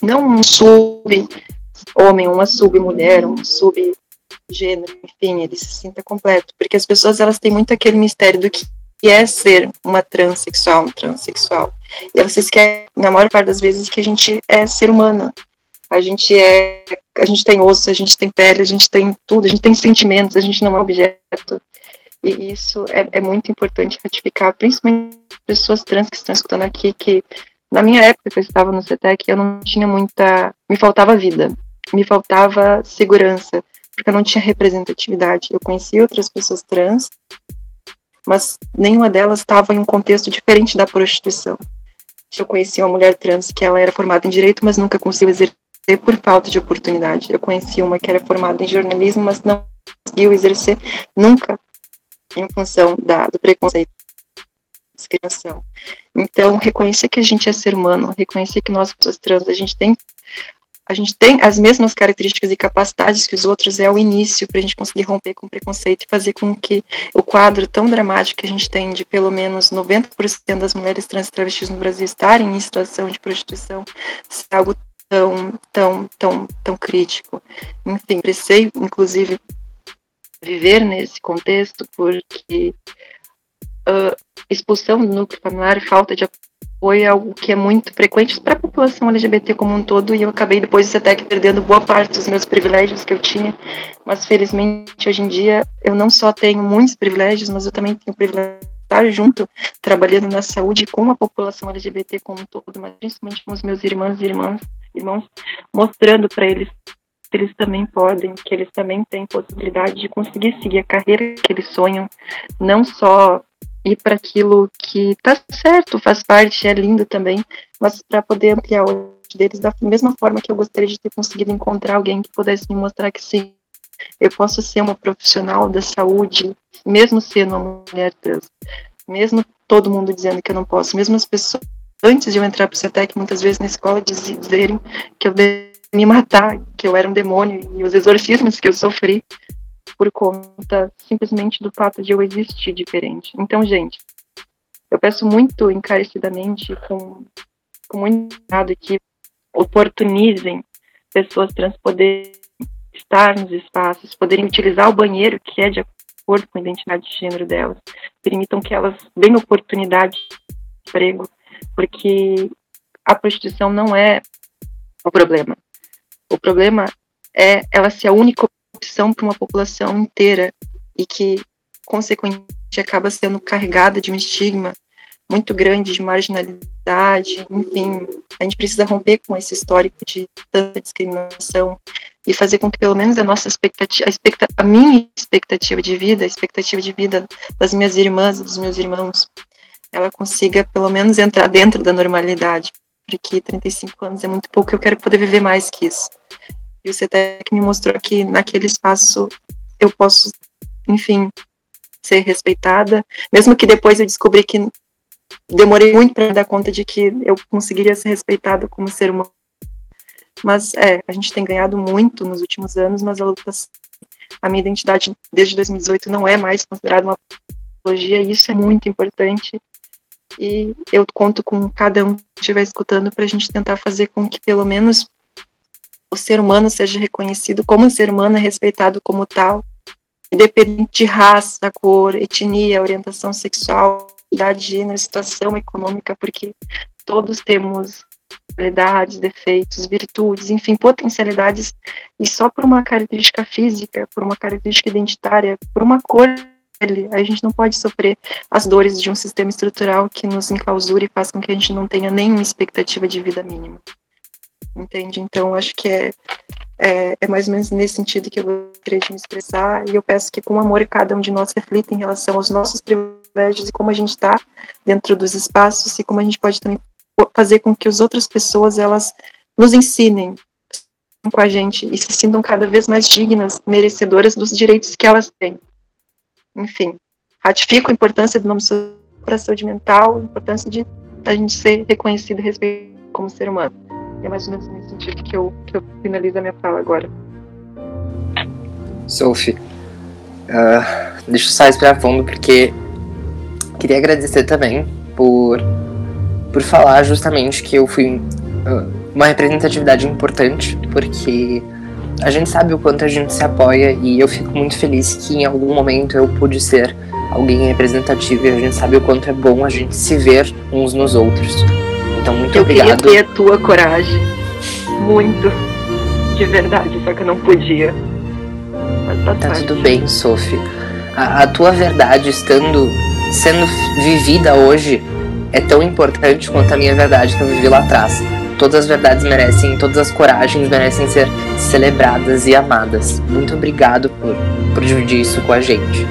não um sub-homem, uma sub-mulher, um sub-gênero, enfim, ele se sinta completo, porque as pessoas elas têm muito aquele mistério do que é ser uma transexual, um transexual, e elas esquecem, na maior parte das vezes, que a gente é ser humano, a gente é, a gente tem osso, a gente tem pele, a gente tem tudo, a gente tem sentimentos, a gente não é objeto, e isso é, é muito importante ratificar, principalmente pessoas trans que estão escutando aqui, que na minha época que eu estava no CETEC, eu não tinha muita. Me faltava vida, me faltava segurança, porque eu não tinha representatividade. Eu conhecia outras pessoas trans, mas nenhuma delas estava em um contexto diferente da prostituição. Eu conhecia uma mulher trans que ela era formada em direito, mas nunca conseguiu exercer por falta de oportunidade. Eu conheci uma que era formada em jornalismo, mas não conseguiu exercer nunca em função da, do preconceito discriminação. Então, reconhecer que a gente é ser humano, reconhecer que nós, pessoas trans, a gente tem a gente tem as mesmas características e capacidades que os outros é o início para a gente conseguir romper com o preconceito e fazer com que o quadro tão dramático que a gente tem de pelo menos 90% das mulheres trans e travestis no Brasil estarem em situação de prostituição seja algo tão, tão, tão, tão crítico. Enfim, precisei, inclusive, viver nesse contexto, porque uh, expulsão do núcleo familiar e falta de apoio é algo que é muito frequente para a população LGBT como um todo, e eu acabei depois até que perdendo boa parte dos meus privilégios que eu tinha, mas felizmente hoje em dia eu não só tenho muitos privilégios, mas eu também tenho privilégio estar junto, trabalhando na saúde com a população LGBT como um todo, mas principalmente com os meus irmãos e irmãs, irmãos, mostrando para eles eles também podem, que eles também têm possibilidade de conseguir seguir a carreira que eles sonham, não só ir para aquilo que tá certo, faz parte, é lindo também, mas para poder ampliar o deles da mesma forma que eu gostaria de ter conseguido encontrar alguém que pudesse me mostrar que sim, eu posso ser uma profissional da saúde, mesmo sendo uma mulher trans, mesmo todo mundo dizendo que eu não posso, mesmo as pessoas antes de eu entrar para o CETEC, muitas vezes na escola dizerem que eu me matar, que eu era um demônio, e os exorcismos que eu sofri por conta simplesmente do fato de eu existir diferente. Então, gente, eu peço muito encarecidamente, com, com muito cuidado, que oportunizem pessoas trans poderem estar nos espaços, poderem utilizar o banheiro que é de acordo com a identidade de gênero delas, permitam que elas tenham oportunidade de emprego, porque a prostituição não é o problema. O problema é ela ser a única opção para uma população inteira e que, consequentemente, acaba sendo carregada de um estigma muito grande de marginalidade, enfim, a gente precisa romper com esse histórico de tanta discriminação e fazer com que pelo menos a nossa expectativa, a, expectativa, a minha expectativa de vida, a expectativa de vida das minhas irmãs dos meus irmãos, ela consiga pelo menos entrar dentro da normalidade, porque 35 anos é muito pouco, eu quero poder viver mais que isso. E o CETEC me mostrou que naquele espaço eu posso, enfim, ser respeitada, mesmo que depois eu descobri que demorei muito para dar conta de que eu conseguiria ser respeitada como ser humano. Mas é, a gente tem ganhado muito nos últimos anos, mas a luta, a minha identidade desde 2018 não é mais considerada uma patologia, e isso é muito importante. E eu conto com cada um que estiver escutando para a gente tentar fazer com que pelo menos o ser humano seja reconhecido como um ser humano, é respeitado como tal, independente de raça, cor, etnia, orientação sexual, idade, gênero, situação econômica, porque todos temos qualidades, defeitos, virtudes, enfim, potencialidades, e só por uma característica física, por uma característica identitária, por uma cor a gente não pode sofrer as dores de um sistema estrutural que nos enclausura e faz com que a gente não tenha nenhuma expectativa de vida mínima. Entende? Então, acho que é, é, é mais ou menos nesse sentido que eu gostaria de me expressar, e eu peço que, com amor, cada um de nós reflita em relação aos nossos privilégios e como a gente está dentro dos espaços e como a gente pode também fazer com que as outras pessoas elas nos ensinem com a gente e se sintam cada vez mais dignas, merecedoras dos direitos que elas têm enfim, ratifico a importância do nome para a saúde mental, a importância de a gente ser reconhecido e respeitado como ser humano. É mais ou menos nesse sentido que eu, que eu finalizo a minha fala agora. Sophie, uh, deixa eu só respirar fundo porque queria agradecer também por, por falar justamente que eu fui uh, uma representatividade importante, porque a gente sabe o quanto a gente se apoia e eu fico muito feliz que em algum momento eu pude ser alguém representativo e a gente sabe o quanto é bom a gente se ver uns nos outros. Então, muito eu obrigado. Eu queria ter a tua coragem. Muito. De verdade, só que eu não podia. Mas tá, tá tudo bem, Sophie. A, a tua verdade estando sendo vivida hoje é tão importante quanto a minha verdade que eu vivi lá atrás. Todas as verdades merecem, todas as coragens merecem ser celebradas e amadas. Muito obrigado por, por dividir isso com a gente.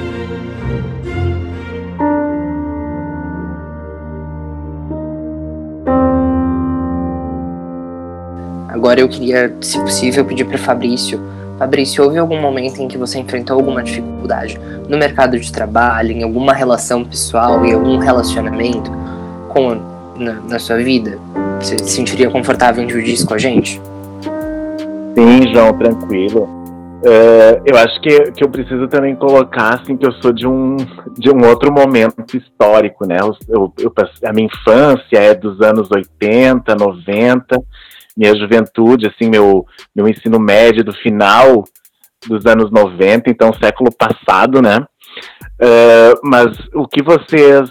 Agora eu queria, se possível, pedir para Fabrício. Fabrício, houve algum momento em que você enfrentou alguma dificuldade no mercado de trabalho, em alguma relação pessoal, em algum relacionamento com na, na sua vida? Você se sentiria confortável em dividir isso com a gente? Sim, João, tranquilo. Uh, eu acho que, que eu preciso também colocar assim que eu sou de um de um outro momento histórico, né? Eu, eu, a minha infância é dos anos 80, 90, minha juventude, assim, meu, meu ensino médio do final dos anos 90, então século passado, né? Uh, mas o que vocês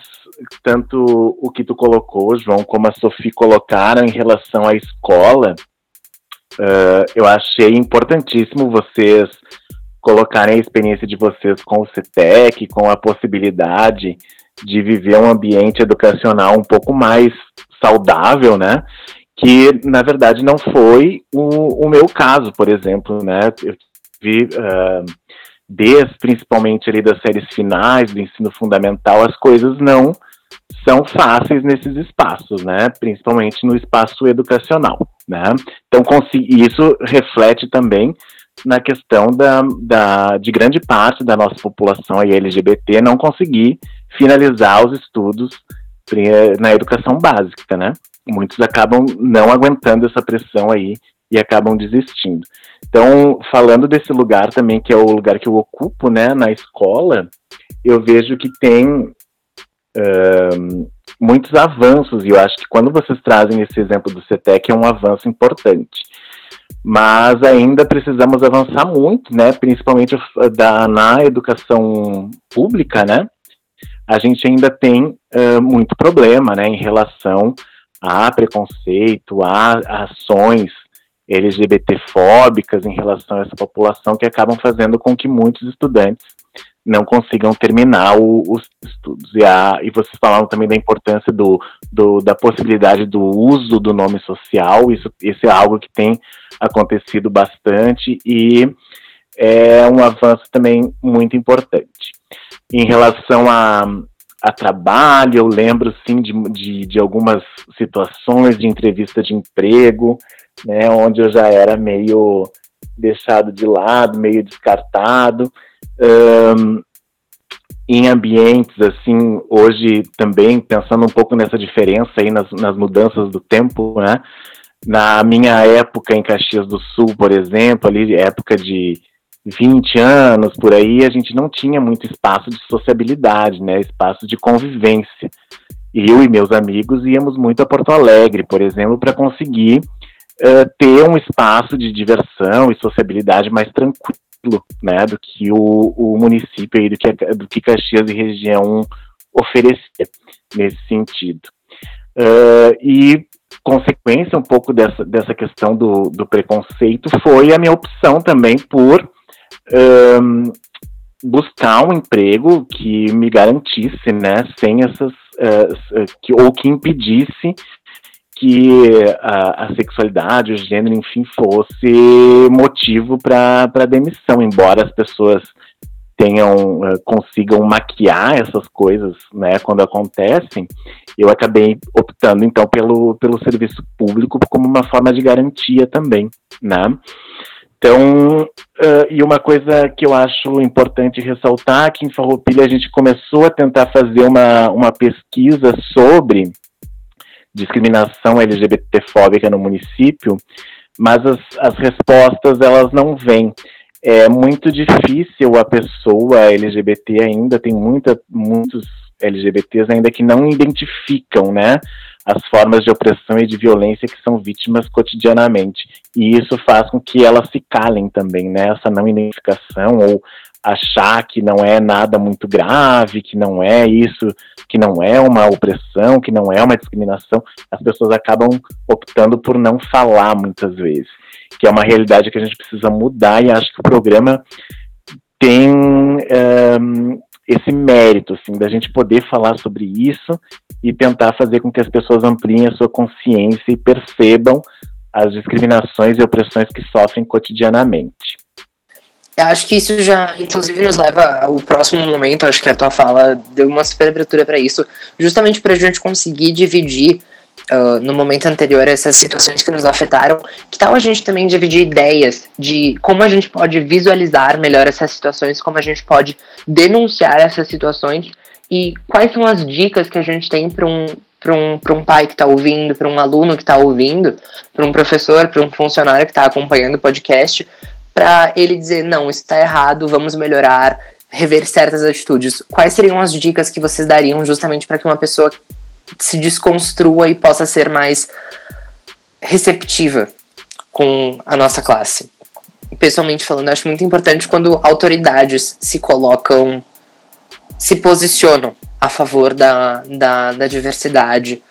tanto o que tu colocou, João, como a Sofia colocaram em relação à escola, uh, eu achei importantíssimo vocês colocarem a experiência de vocês com o CETEC, com a possibilidade de viver um ambiente educacional um pouco mais saudável, né? Que na verdade não foi o, o meu caso, por exemplo, né? Eu vi uh, desde principalmente ali das séries finais do ensino fundamental, as coisas não são fáceis nesses espaços, né? Principalmente no espaço educacional, né? Então, isso reflete também na questão da, da, de grande parte da nossa população LGBT não conseguir finalizar os estudos na educação básica, né? Muitos acabam não aguentando essa pressão aí e acabam desistindo. Então, falando desse lugar também, que é o lugar que eu ocupo, né, na escola, eu vejo que tem muitos avanços, e eu acho que quando vocês trazem esse exemplo do CETEC é um avanço importante. Mas ainda precisamos avançar muito, né? Principalmente da, na educação pública, né? A gente ainda tem uh, muito problema, né? Em relação a preconceito, a ações LGBTfóbicas em relação a essa população que acabam fazendo com que muitos estudantes não consigam terminar o, os estudos. E, a, e vocês falaram também da importância do, do, da possibilidade do uso do nome social, isso, isso é algo que tem acontecido bastante e é um avanço também muito importante. Em relação a, a trabalho, eu lembro sim de, de, de algumas situações de entrevista de emprego, né, onde eu já era meio deixado de lado, meio descartado, um, em ambientes assim, hoje também pensando um pouco nessa diferença aí nas, nas mudanças do tempo, né? Na minha época em Caxias do Sul, por exemplo, ali época de 20 anos por aí, a gente não tinha muito espaço de sociabilidade, né? Espaço de convivência. Eu e meus amigos íamos muito a Porto Alegre, por exemplo, para conseguir uh, ter um espaço de diversão e sociabilidade mais tranquilo né, do que o, o município aí, do que, do que Caxias e região oferecia nesse sentido. Uh, e consequência um pouco dessa, dessa questão do, do preconceito foi a minha opção também por um, buscar um emprego que me garantisse, né, sem essas, uh, que, ou que impedisse que a, a, sexualidade, o gênero, enfim, fosse motivo para demissão, embora as pessoas tenham uh, consigam maquiar essas coisas, né, quando acontecem, eu acabei optando então pelo, pelo serviço público como uma forma de garantia também, né? Então, uh, e uma coisa que eu acho importante ressaltar, que em Farroupilha a gente começou a tentar fazer uma, uma pesquisa sobre discriminação LGBTfóbica no município, mas as, as respostas elas não vêm. É muito difícil a pessoa LGBT ainda, tem muita, muitos LGBTs ainda que não identificam, né, as formas de opressão e de violência que são vítimas cotidianamente. E isso faz com que elas se calem também, né, essa não identificação ou achar que não é nada muito grave, que não é isso, que não é uma opressão, que não é uma discriminação, as pessoas acabam optando por não falar muitas vezes, que é uma realidade que a gente precisa mudar e acho que o programa tem um, esse mérito, assim, da gente poder falar sobre isso e tentar fazer com que as pessoas ampliem a sua consciência e percebam as discriminações e opressões que sofrem cotidianamente. Acho que isso já, inclusive, nos leva ao próximo momento. Acho que a tua fala deu uma super abertura para isso, justamente para a gente conseguir dividir uh, no momento anterior essas situações que nos afetaram. Que tal a gente também dividir ideias de como a gente pode visualizar melhor essas situações, como a gente pode denunciar essas situações e quais são as dicas que a gente tem para um para um, um pai que está ouvindo, para um aluno que está ouvindo, para um professor, para um funcionário que está acompanhando o podcast, para ele dizer, não, isso está errado, vamos melhorar, rever certas atitudes. Quais seriam as dicas que vocês dariam justamente para que uma pessoa se desconstrua e possa ser mais receptiva com a nossa classe? Pessoalmente falando, acho muito importante quando autoridades se colocam, se posicionam a favor da, da, da diversidade,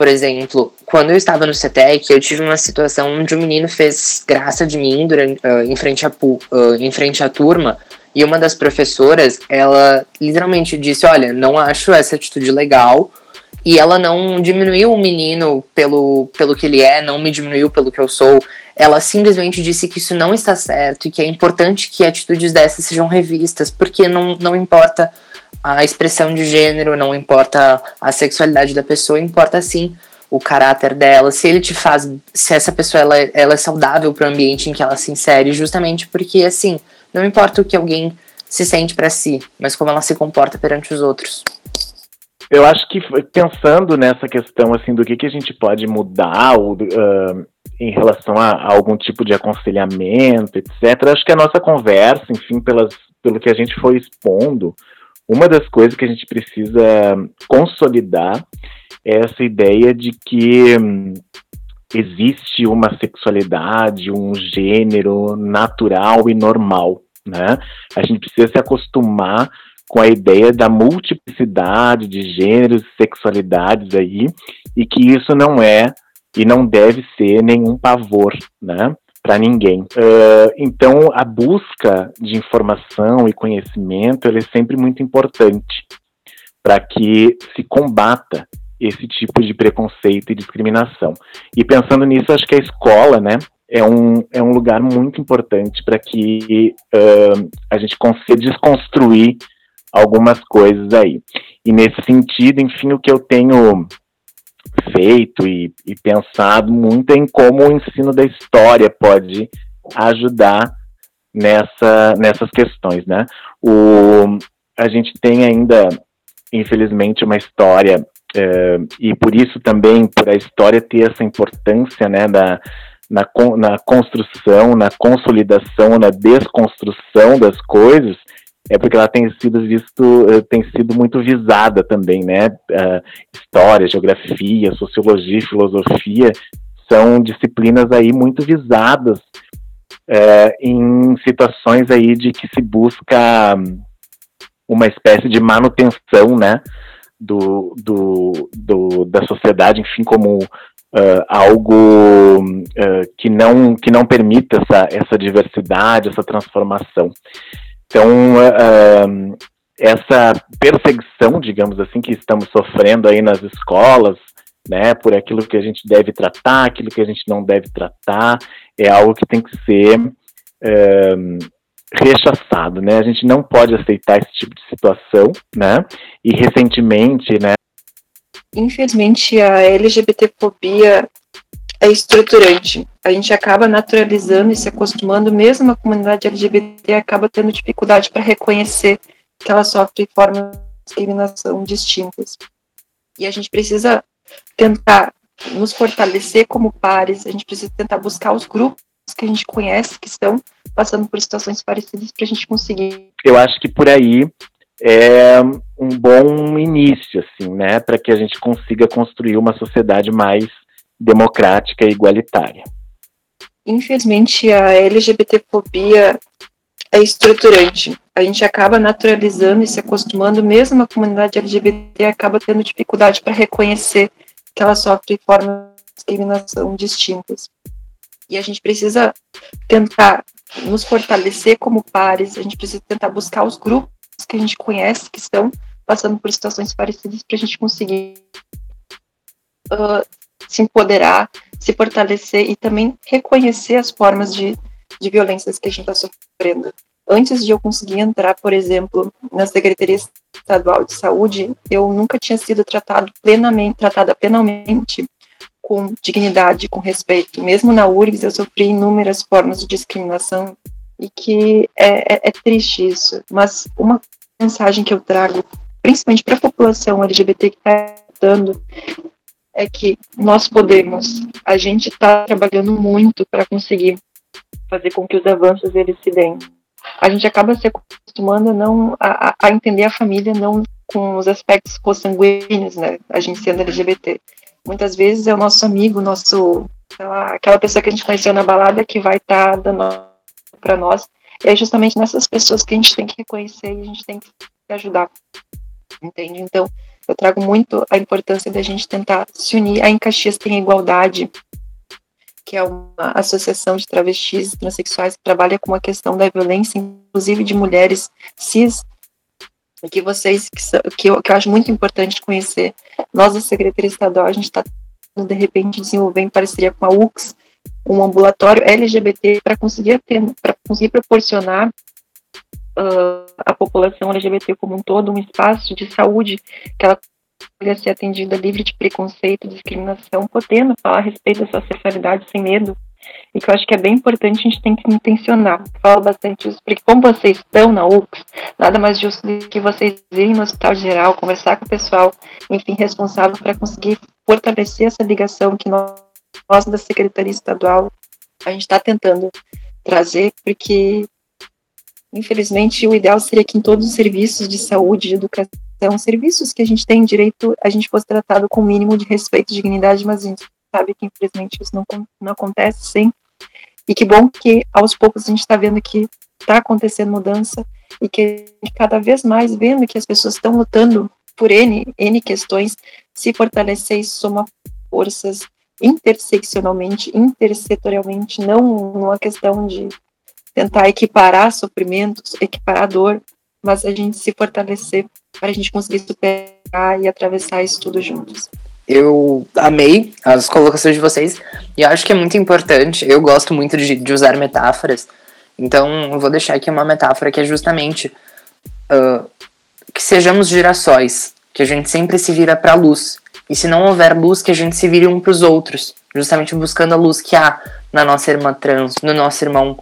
por exemplo, quando eu estava no CETEC, eu tive uma situação onde um menino fez graça de mim durante, uh, em, frente a, uh, em frente à turma, e uma das professoras, ela literalmente disse: Olha, não acho essa atitude legal. E ela não diminuiu o menino pelo, pelo que ele é, não me diminuiu pelo que eu sou. Ela simplesmente disse que isso não está certo e que é importante que atitudes dessas sejam revistas, porque não, não importa a expressão de gênero, não importa a sexualidade da pessoa, importa sim o caráter dela, se ele te faz, se essa pessoa ela, ela é saudável para o ambiente em que ela se insere, justamente porque assim, não importa o que alguém se sente para si, mas como ela se comporta perante os outros. Eu acho que pensando nessa questão assim do que, que a gente pode mudar ou, uh, em relação a, a, algum tipo de aconselhamento, etc. Acho que a nossa conversa, enfim, pelas, pelo que a gente foi expondo, uma das coisas que a gente precisa consolidar é essa ideia de que hum, existe uma sexualidade, um gênero natural e normal, né? A gente precisa se acostumar com a ideia da multiplicidade de gêneros e sexualidades aí, e que isso não é e não deve ser nenhum pavor, né? Para ninguém. Uh, então, a busca de informação e conhecimento é sempre muito importante para que se combata esse tipo de preconceito e discriminação. E pensando nisso, acho que a escola, né, é um, é um lugar muito importante para que uh, a gente consiga desconstruir algumas coisas aí. E nesse sentido, enfim, o que eu tenho feito e, e pensado muito em como o ensino da história pode ajudar nessa, nessas questões, né? O, a gente tem ainda, infelizmente, uma história, é, e por isso também, por a história ter essa importância, né, da, na, na construção, na consolidação, na desconstrução das coisas, é porque ela tem sido visto, eh, tem sido muito visada também, né? Uh, história, geografia, sociologia, filosofia são disciplinas aí muito visadas uh, em situações aí de que se busca uma espécie de manutenção, né? Do, do, do, da sociedade, enfim, como uh, algo uh, que, não, que não permita essa, essa diversidade, essa transformação. Então, uh, essa perseguição, digamos assim, que estamos sofrendo aí nas escolas, né, por aquilo que a gente deve tratar, aquilo que a gente não deve tratar, é algo que tem que ser rechaçado, né? A gente não pode aceitar esse tipo de situação, né? E recentemente, né? Infelizmente, a LGBTfobia é estruturante. A gente acaba naturalizando e se acostumando, mesmo a comunidade LGBT acaba tendo dificuldade para reconhecer que ela sofre formas de discriminação distintas. E a gente precisa tentar nos fortalecer como pares, a gente precisa tentar buscar os grupos que a gente conhece que estão passando por situações parecidas para a gente conseguir. Eu acho que por aí é um bom início, assim, né, para que a gente consiga construir uma sociedade mais democrática e igualitária. Infelizmente, a LGBTfobia é estruturante. A gente acaba naturalizando e se acostumando, mesmo a comunidade LGBT acaba tendo dificuldade para reconhecer que ela sofre formas de discriminação distintas. E a gente precisa tentar nos fortalecer como pares, a gente precisa tentar buscar os grupos que a gente conhece que estão passando por situações parecidas para a gente conseguir uh, se empoderar, se fortalecer e também reconhecer as formas de, de violências que a gente está sofrendo. Antes de eu conseguir entrar, por exemplo, na Secretaria Estadual de Saúde, eu nunca tinha sido tratado plenamente, tratada plenamente com dignidade, com respeito. Mesmo na URGS, eu sofri inúmeras formas de discriminação e que é, é, é triste isso. Mas uma mensagem que eu trago, principalmente para a população LGBT que está dando, é que nós podemos. A gente está trabalhando muito para conseguir fazer com que os avanços eles se deem. A gente acaba se acostumando a não a, a entender a família não com os aspectos consanguíneos, né? A gente sendo LGBT muitas vezes é o nosso amigo, nosso lá, aquela pessoa que a gente conheceu na balada que vai estar tá dando para nós. E é justamente nessas pessoas que a gente tem que reconhecer e a gente tem que ajudar. Entende? Então, eu trago muito a importância da gente tentar se unir. A Em Caxias tem a Igualdade, que é uma associação de travestis e transexuais que trabalha com a questão da violência, inclusive de mulheres cis, que vocês, que, que, eu, que eu acho muito importante conhecer, nós da Secretaria Estadual, a gente está, de repente, desenvolver em parceria com a UX, um ambulatório LGBT para conseguir para conseguir proporcionar uh, à população LGBT como um todo um espaço de saúde que ela possa ser atendida livre de preconceito, discriminação, podendo falar a respeito da sua sexualidade sem medo, e que eu acho que é bem importante, a gente tem que intencionar. Falo bastante isso, porque como vocês estão na UX, nada mais justo do que vocês irem no hospital geral, conversar com o pessoal, enfim, responsável para conseguir fortalecer essa ligação que nós, nós da Secretaria Estadual, a gente está tentando trazer, porque infelizmente o ideal seria que em todos os serviços de saúde, de educação, serviços que a gente tem direito, a gente fosse tratado com o mínimo de respeito e dignidade, mas a gente sabe que infelizmente isso não, não acontece sempre. E que bom que aos poucos a gente está vendo que está acontecendo mudança e que cada vez mais vendo que as pessoas estão lutando por N, N questões, se fortalecer e somar forças interseccionalmente, intersetorialmente, não numa questão de tentar equiparar sofrimentos, equiparar dor, mas a gente se fortalecer para a gente conseguir superar e atravessar isso tudo juntos. Eu amei as colocações de vocês e acho que é muito importante. Eu gosto muito de, de usar metáforas, então eu vou deixar aqui uma metáfora que é justamente uh, que sejamos girassóis, que a gente sempre se vira para a luz. E se não houver luz, que a gente se vire um para os outros, justamente buscando a luz que há na nossa irmã trans, no nosso irmão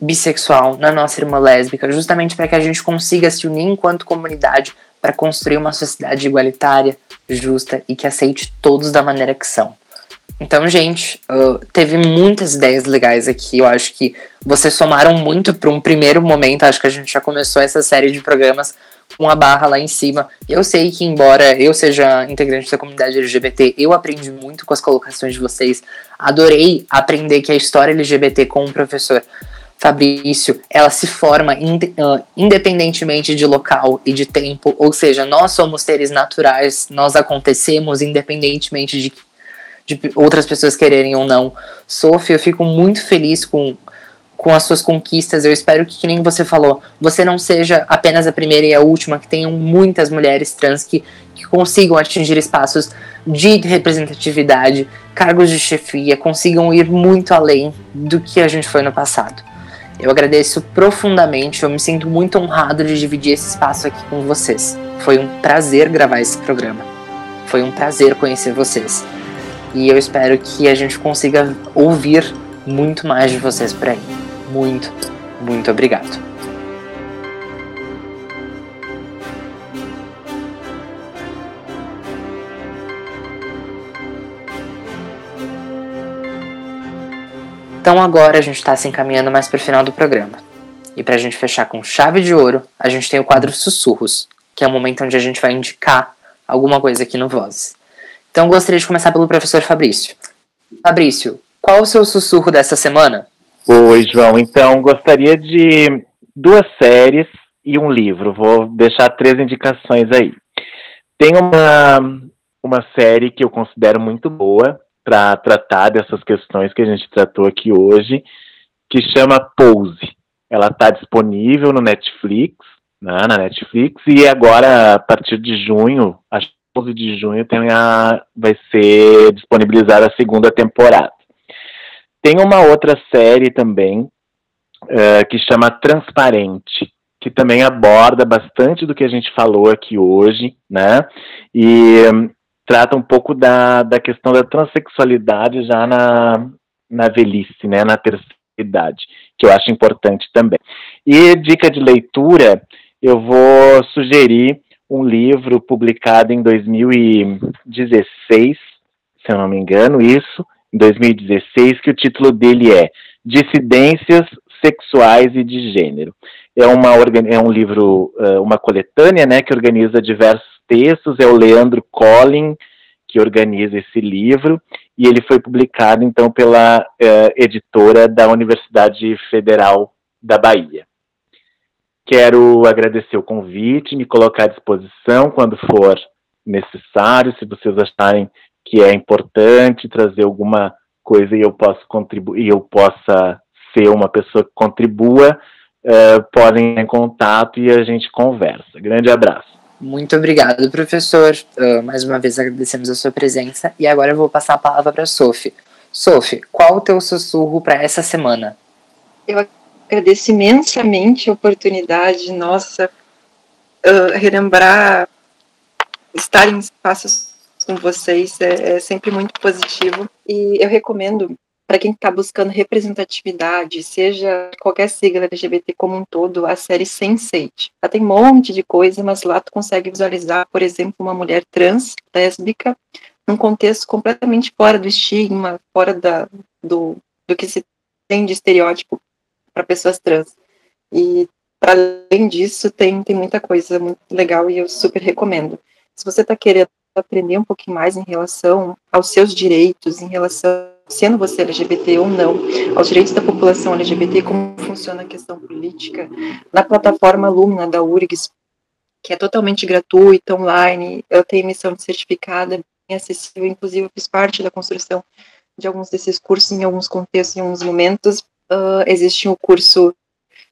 bissexual, na nossa irmã lésbica, justamente para que a gente consiga se unir enquanto comunidade para construir uma sociedade igualitária, justa e que aceite todos da maneira que são. Então, gente, uh, teve muitas ideias legais aqui. Eu acho que vocês somaram muito para um primeiro momento. Acho que a gente já começou essa série de programas com a barra lá em cima. Eu sei que, embora eu seja integrante da comunidade LGBT, eu aprendi muito com as colocações de vocês. Adorei aprender que a história LGBT com o professor Fabrício, ela se forma uh, independentemente de local e de tempo, ou seja, nós somos seres naturais, nós acontecemos independentemente de de outras pessoas quererem ou não. Sophie, eu fico muito feliz com, com as suas conquistas. Eu espero que, que nem você falou, você não seja apenas a primeira e a última, que tenham muitas mulheres trans que, que consigam atingir espaços de representatividade, cargos de chefia, consigam ir muito além do que a gente foi no passado. Eu agradeço profundamente, eu me sinto muito honrado de dividir esse espaço aqui com vocês. Foi um prazer gravar esse programa. Foi um prazer conhecer vocês. E eu espero que a gente consiga ouvir muito mais de vocês por aí. Muito, muito obrigado. Então agora a gente está se encaminhando mais para o final do programa. E para a gente fechar com chave de ouro, a gente tem o quadro Sussurros, que é o momento onde a gente vai indicar alguma coisa aqui no Voz. Então gostaria de começar pelo professor Fabrício. Fabrício, qual o seu sussurro dessa semana? Oi, João. Então gostaria de duas séries e um livro. Vou deixar três indicações aí. Tem uma, uma série que eu considero muito boa, para tratar dessas questões que a gente tratou aqui hoje, que chama Pose. Ela está disponível no Netflix, né, na Netflix, e agora, a partir de junho, acho que 11 de junho, tem a, vai ser disponibilizada a segunda temporada. Tem uma outra série também, uh, que chama Transparente, que também aborda bastante do que a gente falou aqui hoje, né? E trata um pouco da, da questão da transexualidade já na, na velhice, né, na terceira idade, que eu acho importante também. E dica de leitura, eu vou sugerir um livro publicado em 2016, se eu não me engano, isso, em 2016, que o título dele é Dissidências Sexuais e de Gênero. É, uma, é um livro, uma coletânea, né, que organiza diversos textos, é o Leandro Collin que organiza esse livro, e ele foi publicado, então, pela uh, editora da Universidade Federal da Bahia. Quero agradecer o convite, me colocar à disposição quando for necessário, se vocês acharem que é importante trazer alguma coisa e eu posso contribuir, eu possa ser uma pessoa que contribua, uh, podem ir em contato e a gente conversa. Grande abraço. Muito obrigado, professor. Uh, mais uma vez agradecemos a sua presença. E agora eu vou passar a palavra para a Sophie. Sophie, qual o teu sussurro para essa semana? Eu agradeço imensamente a oportunidade, nossa, uh, relembrar, estar em espaços com vocês é, é sempre muito positivo. E eu recomendo para quem está buscando representatividade, seja qualquer sigla LGBT como um todo, a série Sense8. Ela tem um monte de coisa, mas lá tu consegue visualizar, por exemplo, uma mulher trans, lésbica, num contexto completamente fora do estigma, fora da, do, do que se tem de estereótipo para pessoas trans. E, para além disso, tem, tem muita coisa muito legal e eu super recomendo. Se você está querendo aprender um pouquinho mais em relação aos seus direitos, em relação sendo você LGBT ou não, aos direitos da população LGBT, como funciona a questão política, na plataforma Lumina da URGS, que é totalmente gratuita, online, eu tenho emissão de certificada, bem acessível, inclusive eu fiz parte da construção de alguns desses cursos em alguns contextos, em alguns momentos. Uh, existe o um curso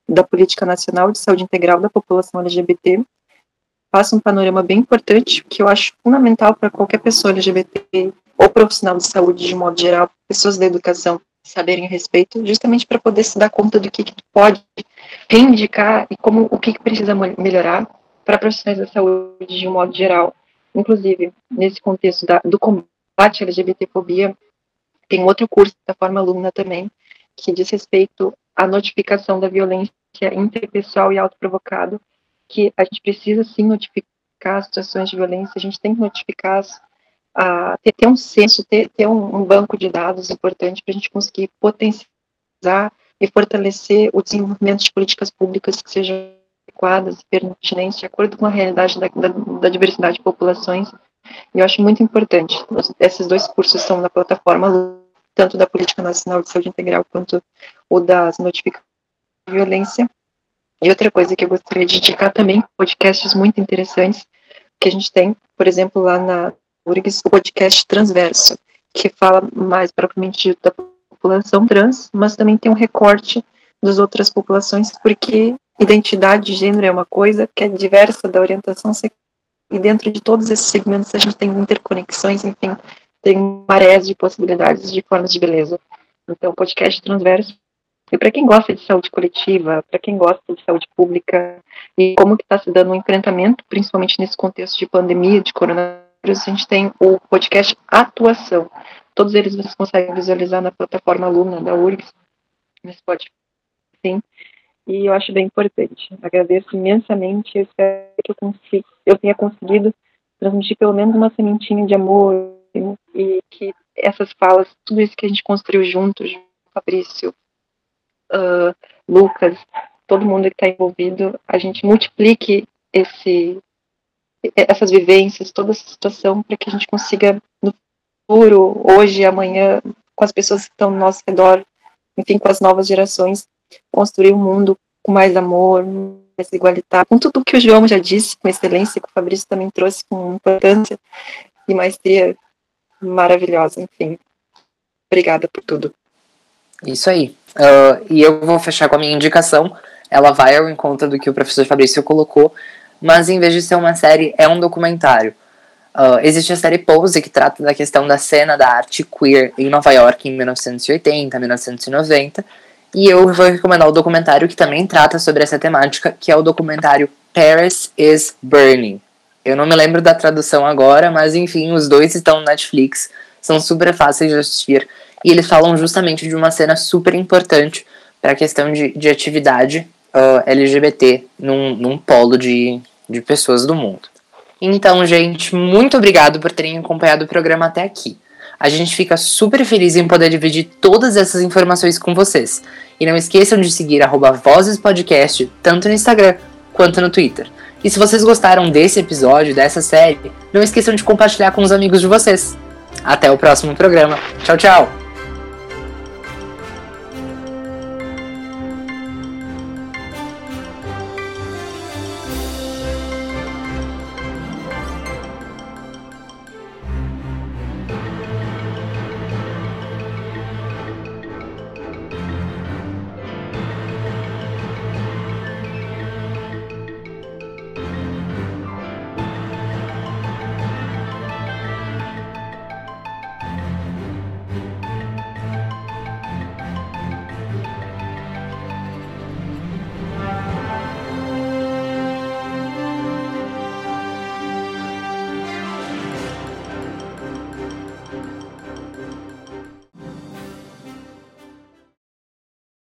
da Política Nacional de Saúde Integral da População LGBT, passa um panorama bem importante, que eu acho fundamental para qualquer pessoa LGBT ou profissional de saúde de modo geral, pessoas da educação saberem a respeito, justamente para poder se dar conta do que, que pode reivindicar e como o que, que precisa melhorar para profissionais da saúde de modo geral. Inclusive, nesse contexto da, do combate à LGBTfobia, tem outro curso da forma aluna também, que diz respeito à notificação da violência interpessoal e autoprovocada, que a gente precisa sim notificar as situações de violência, a gente tem que notificar as a ter, ter um senso, ter, ter um, um banco de dados importante para a gente conseguir potencializar e fortalecer o desenvolvimento de políticas públicas que sejam adequadas e pertinentes de acordo com a realidade da, da, da, diversidade de populações. E eu acho muito importante. Esses dois cursos estão na plataforma, tanto da Política Nacional de Saúde Integral quanto o das notificações de violência. E outra coisa que eu gostaria de indicar também, podcasts muito interessantes que a gente tem, por exemplo, lá na URGS, o podcast Transverso, que fala mais propriamente da população trans, mas também tem um recorte das outras populações, porque identidade de gênero é uma coisa que é diversa da orientação sexual, e dentro de todos esses segmentos a gente tem interconexões, enfim, tem marés de possibilidades de formas de beleza. Então, o podcast transverso e para quem gosta de saúde coletiva, para quem gosta de saúde pública e como que está se dando um enfrentamento, principalmente nesse contexto de pandemia, de coronavírus, a gente tem o podcast Atuação. Todos eles vocês conseguem visualizar na plataforma Luna da URGS, nesse podcast. Sim. E eu acho bem importante. Agradeço imensamente. Eu espero que eu, consiga, eu tenha conseguido transmitir pelo menos uma sementinha de amor e que essas falas, tudo isso que a gente construiu juntos, Fabrício, uh, Lucas, todo mundo que está envolvido, a gente multiplique esse, essas vivências, toda essa situação, para que a gente consiga, no futuro, hoje, amanhã, com as pessoas que estão ao nosso redor, enfim, com as novas gerações, construir um mundo com mais amor, mais igualitário, com tudo que o João já disse, com excelência, que o Fabrício também trouxe com importância e maestria maravilhosa, enfim. Obrigada por tudo. Isso aí. Uh, e eu vou fechar com a minha indicação. Ela vai ao encontro do que o professor Fabrício colocou, mas em vez de ser uma série, é um documentário. Uh, existe a série Pose, que trata da questão da cena da arte queer em Nova York em 1980, 1990. E eu vou recomendar o documentário que também trata sobre essa temática, que é o documentário Paris is Burning. Eu não me lembro da tradução agora, mas enfim, os dois estão no Netflix, são super fáceis de assistir. E eles falam justamente de uma cena super importante para a questão de, de atividade uh, LGBT num, num polo de, de pessoas do mundo. Então, gente, muito obrigado por terem acompanhado o programa até aqui. A gente fica super feliz em poder dividir todas essas informações com vocês. E não esqueçam de seguir arroba Vozes Podcast, tanto no Instagram quanto no Twitter. E se vocês gostaram desse episódio, dessa série, não esqueçam de compartilhar com os amigos de vocês. Até o próximo programa. Tchau, tchau!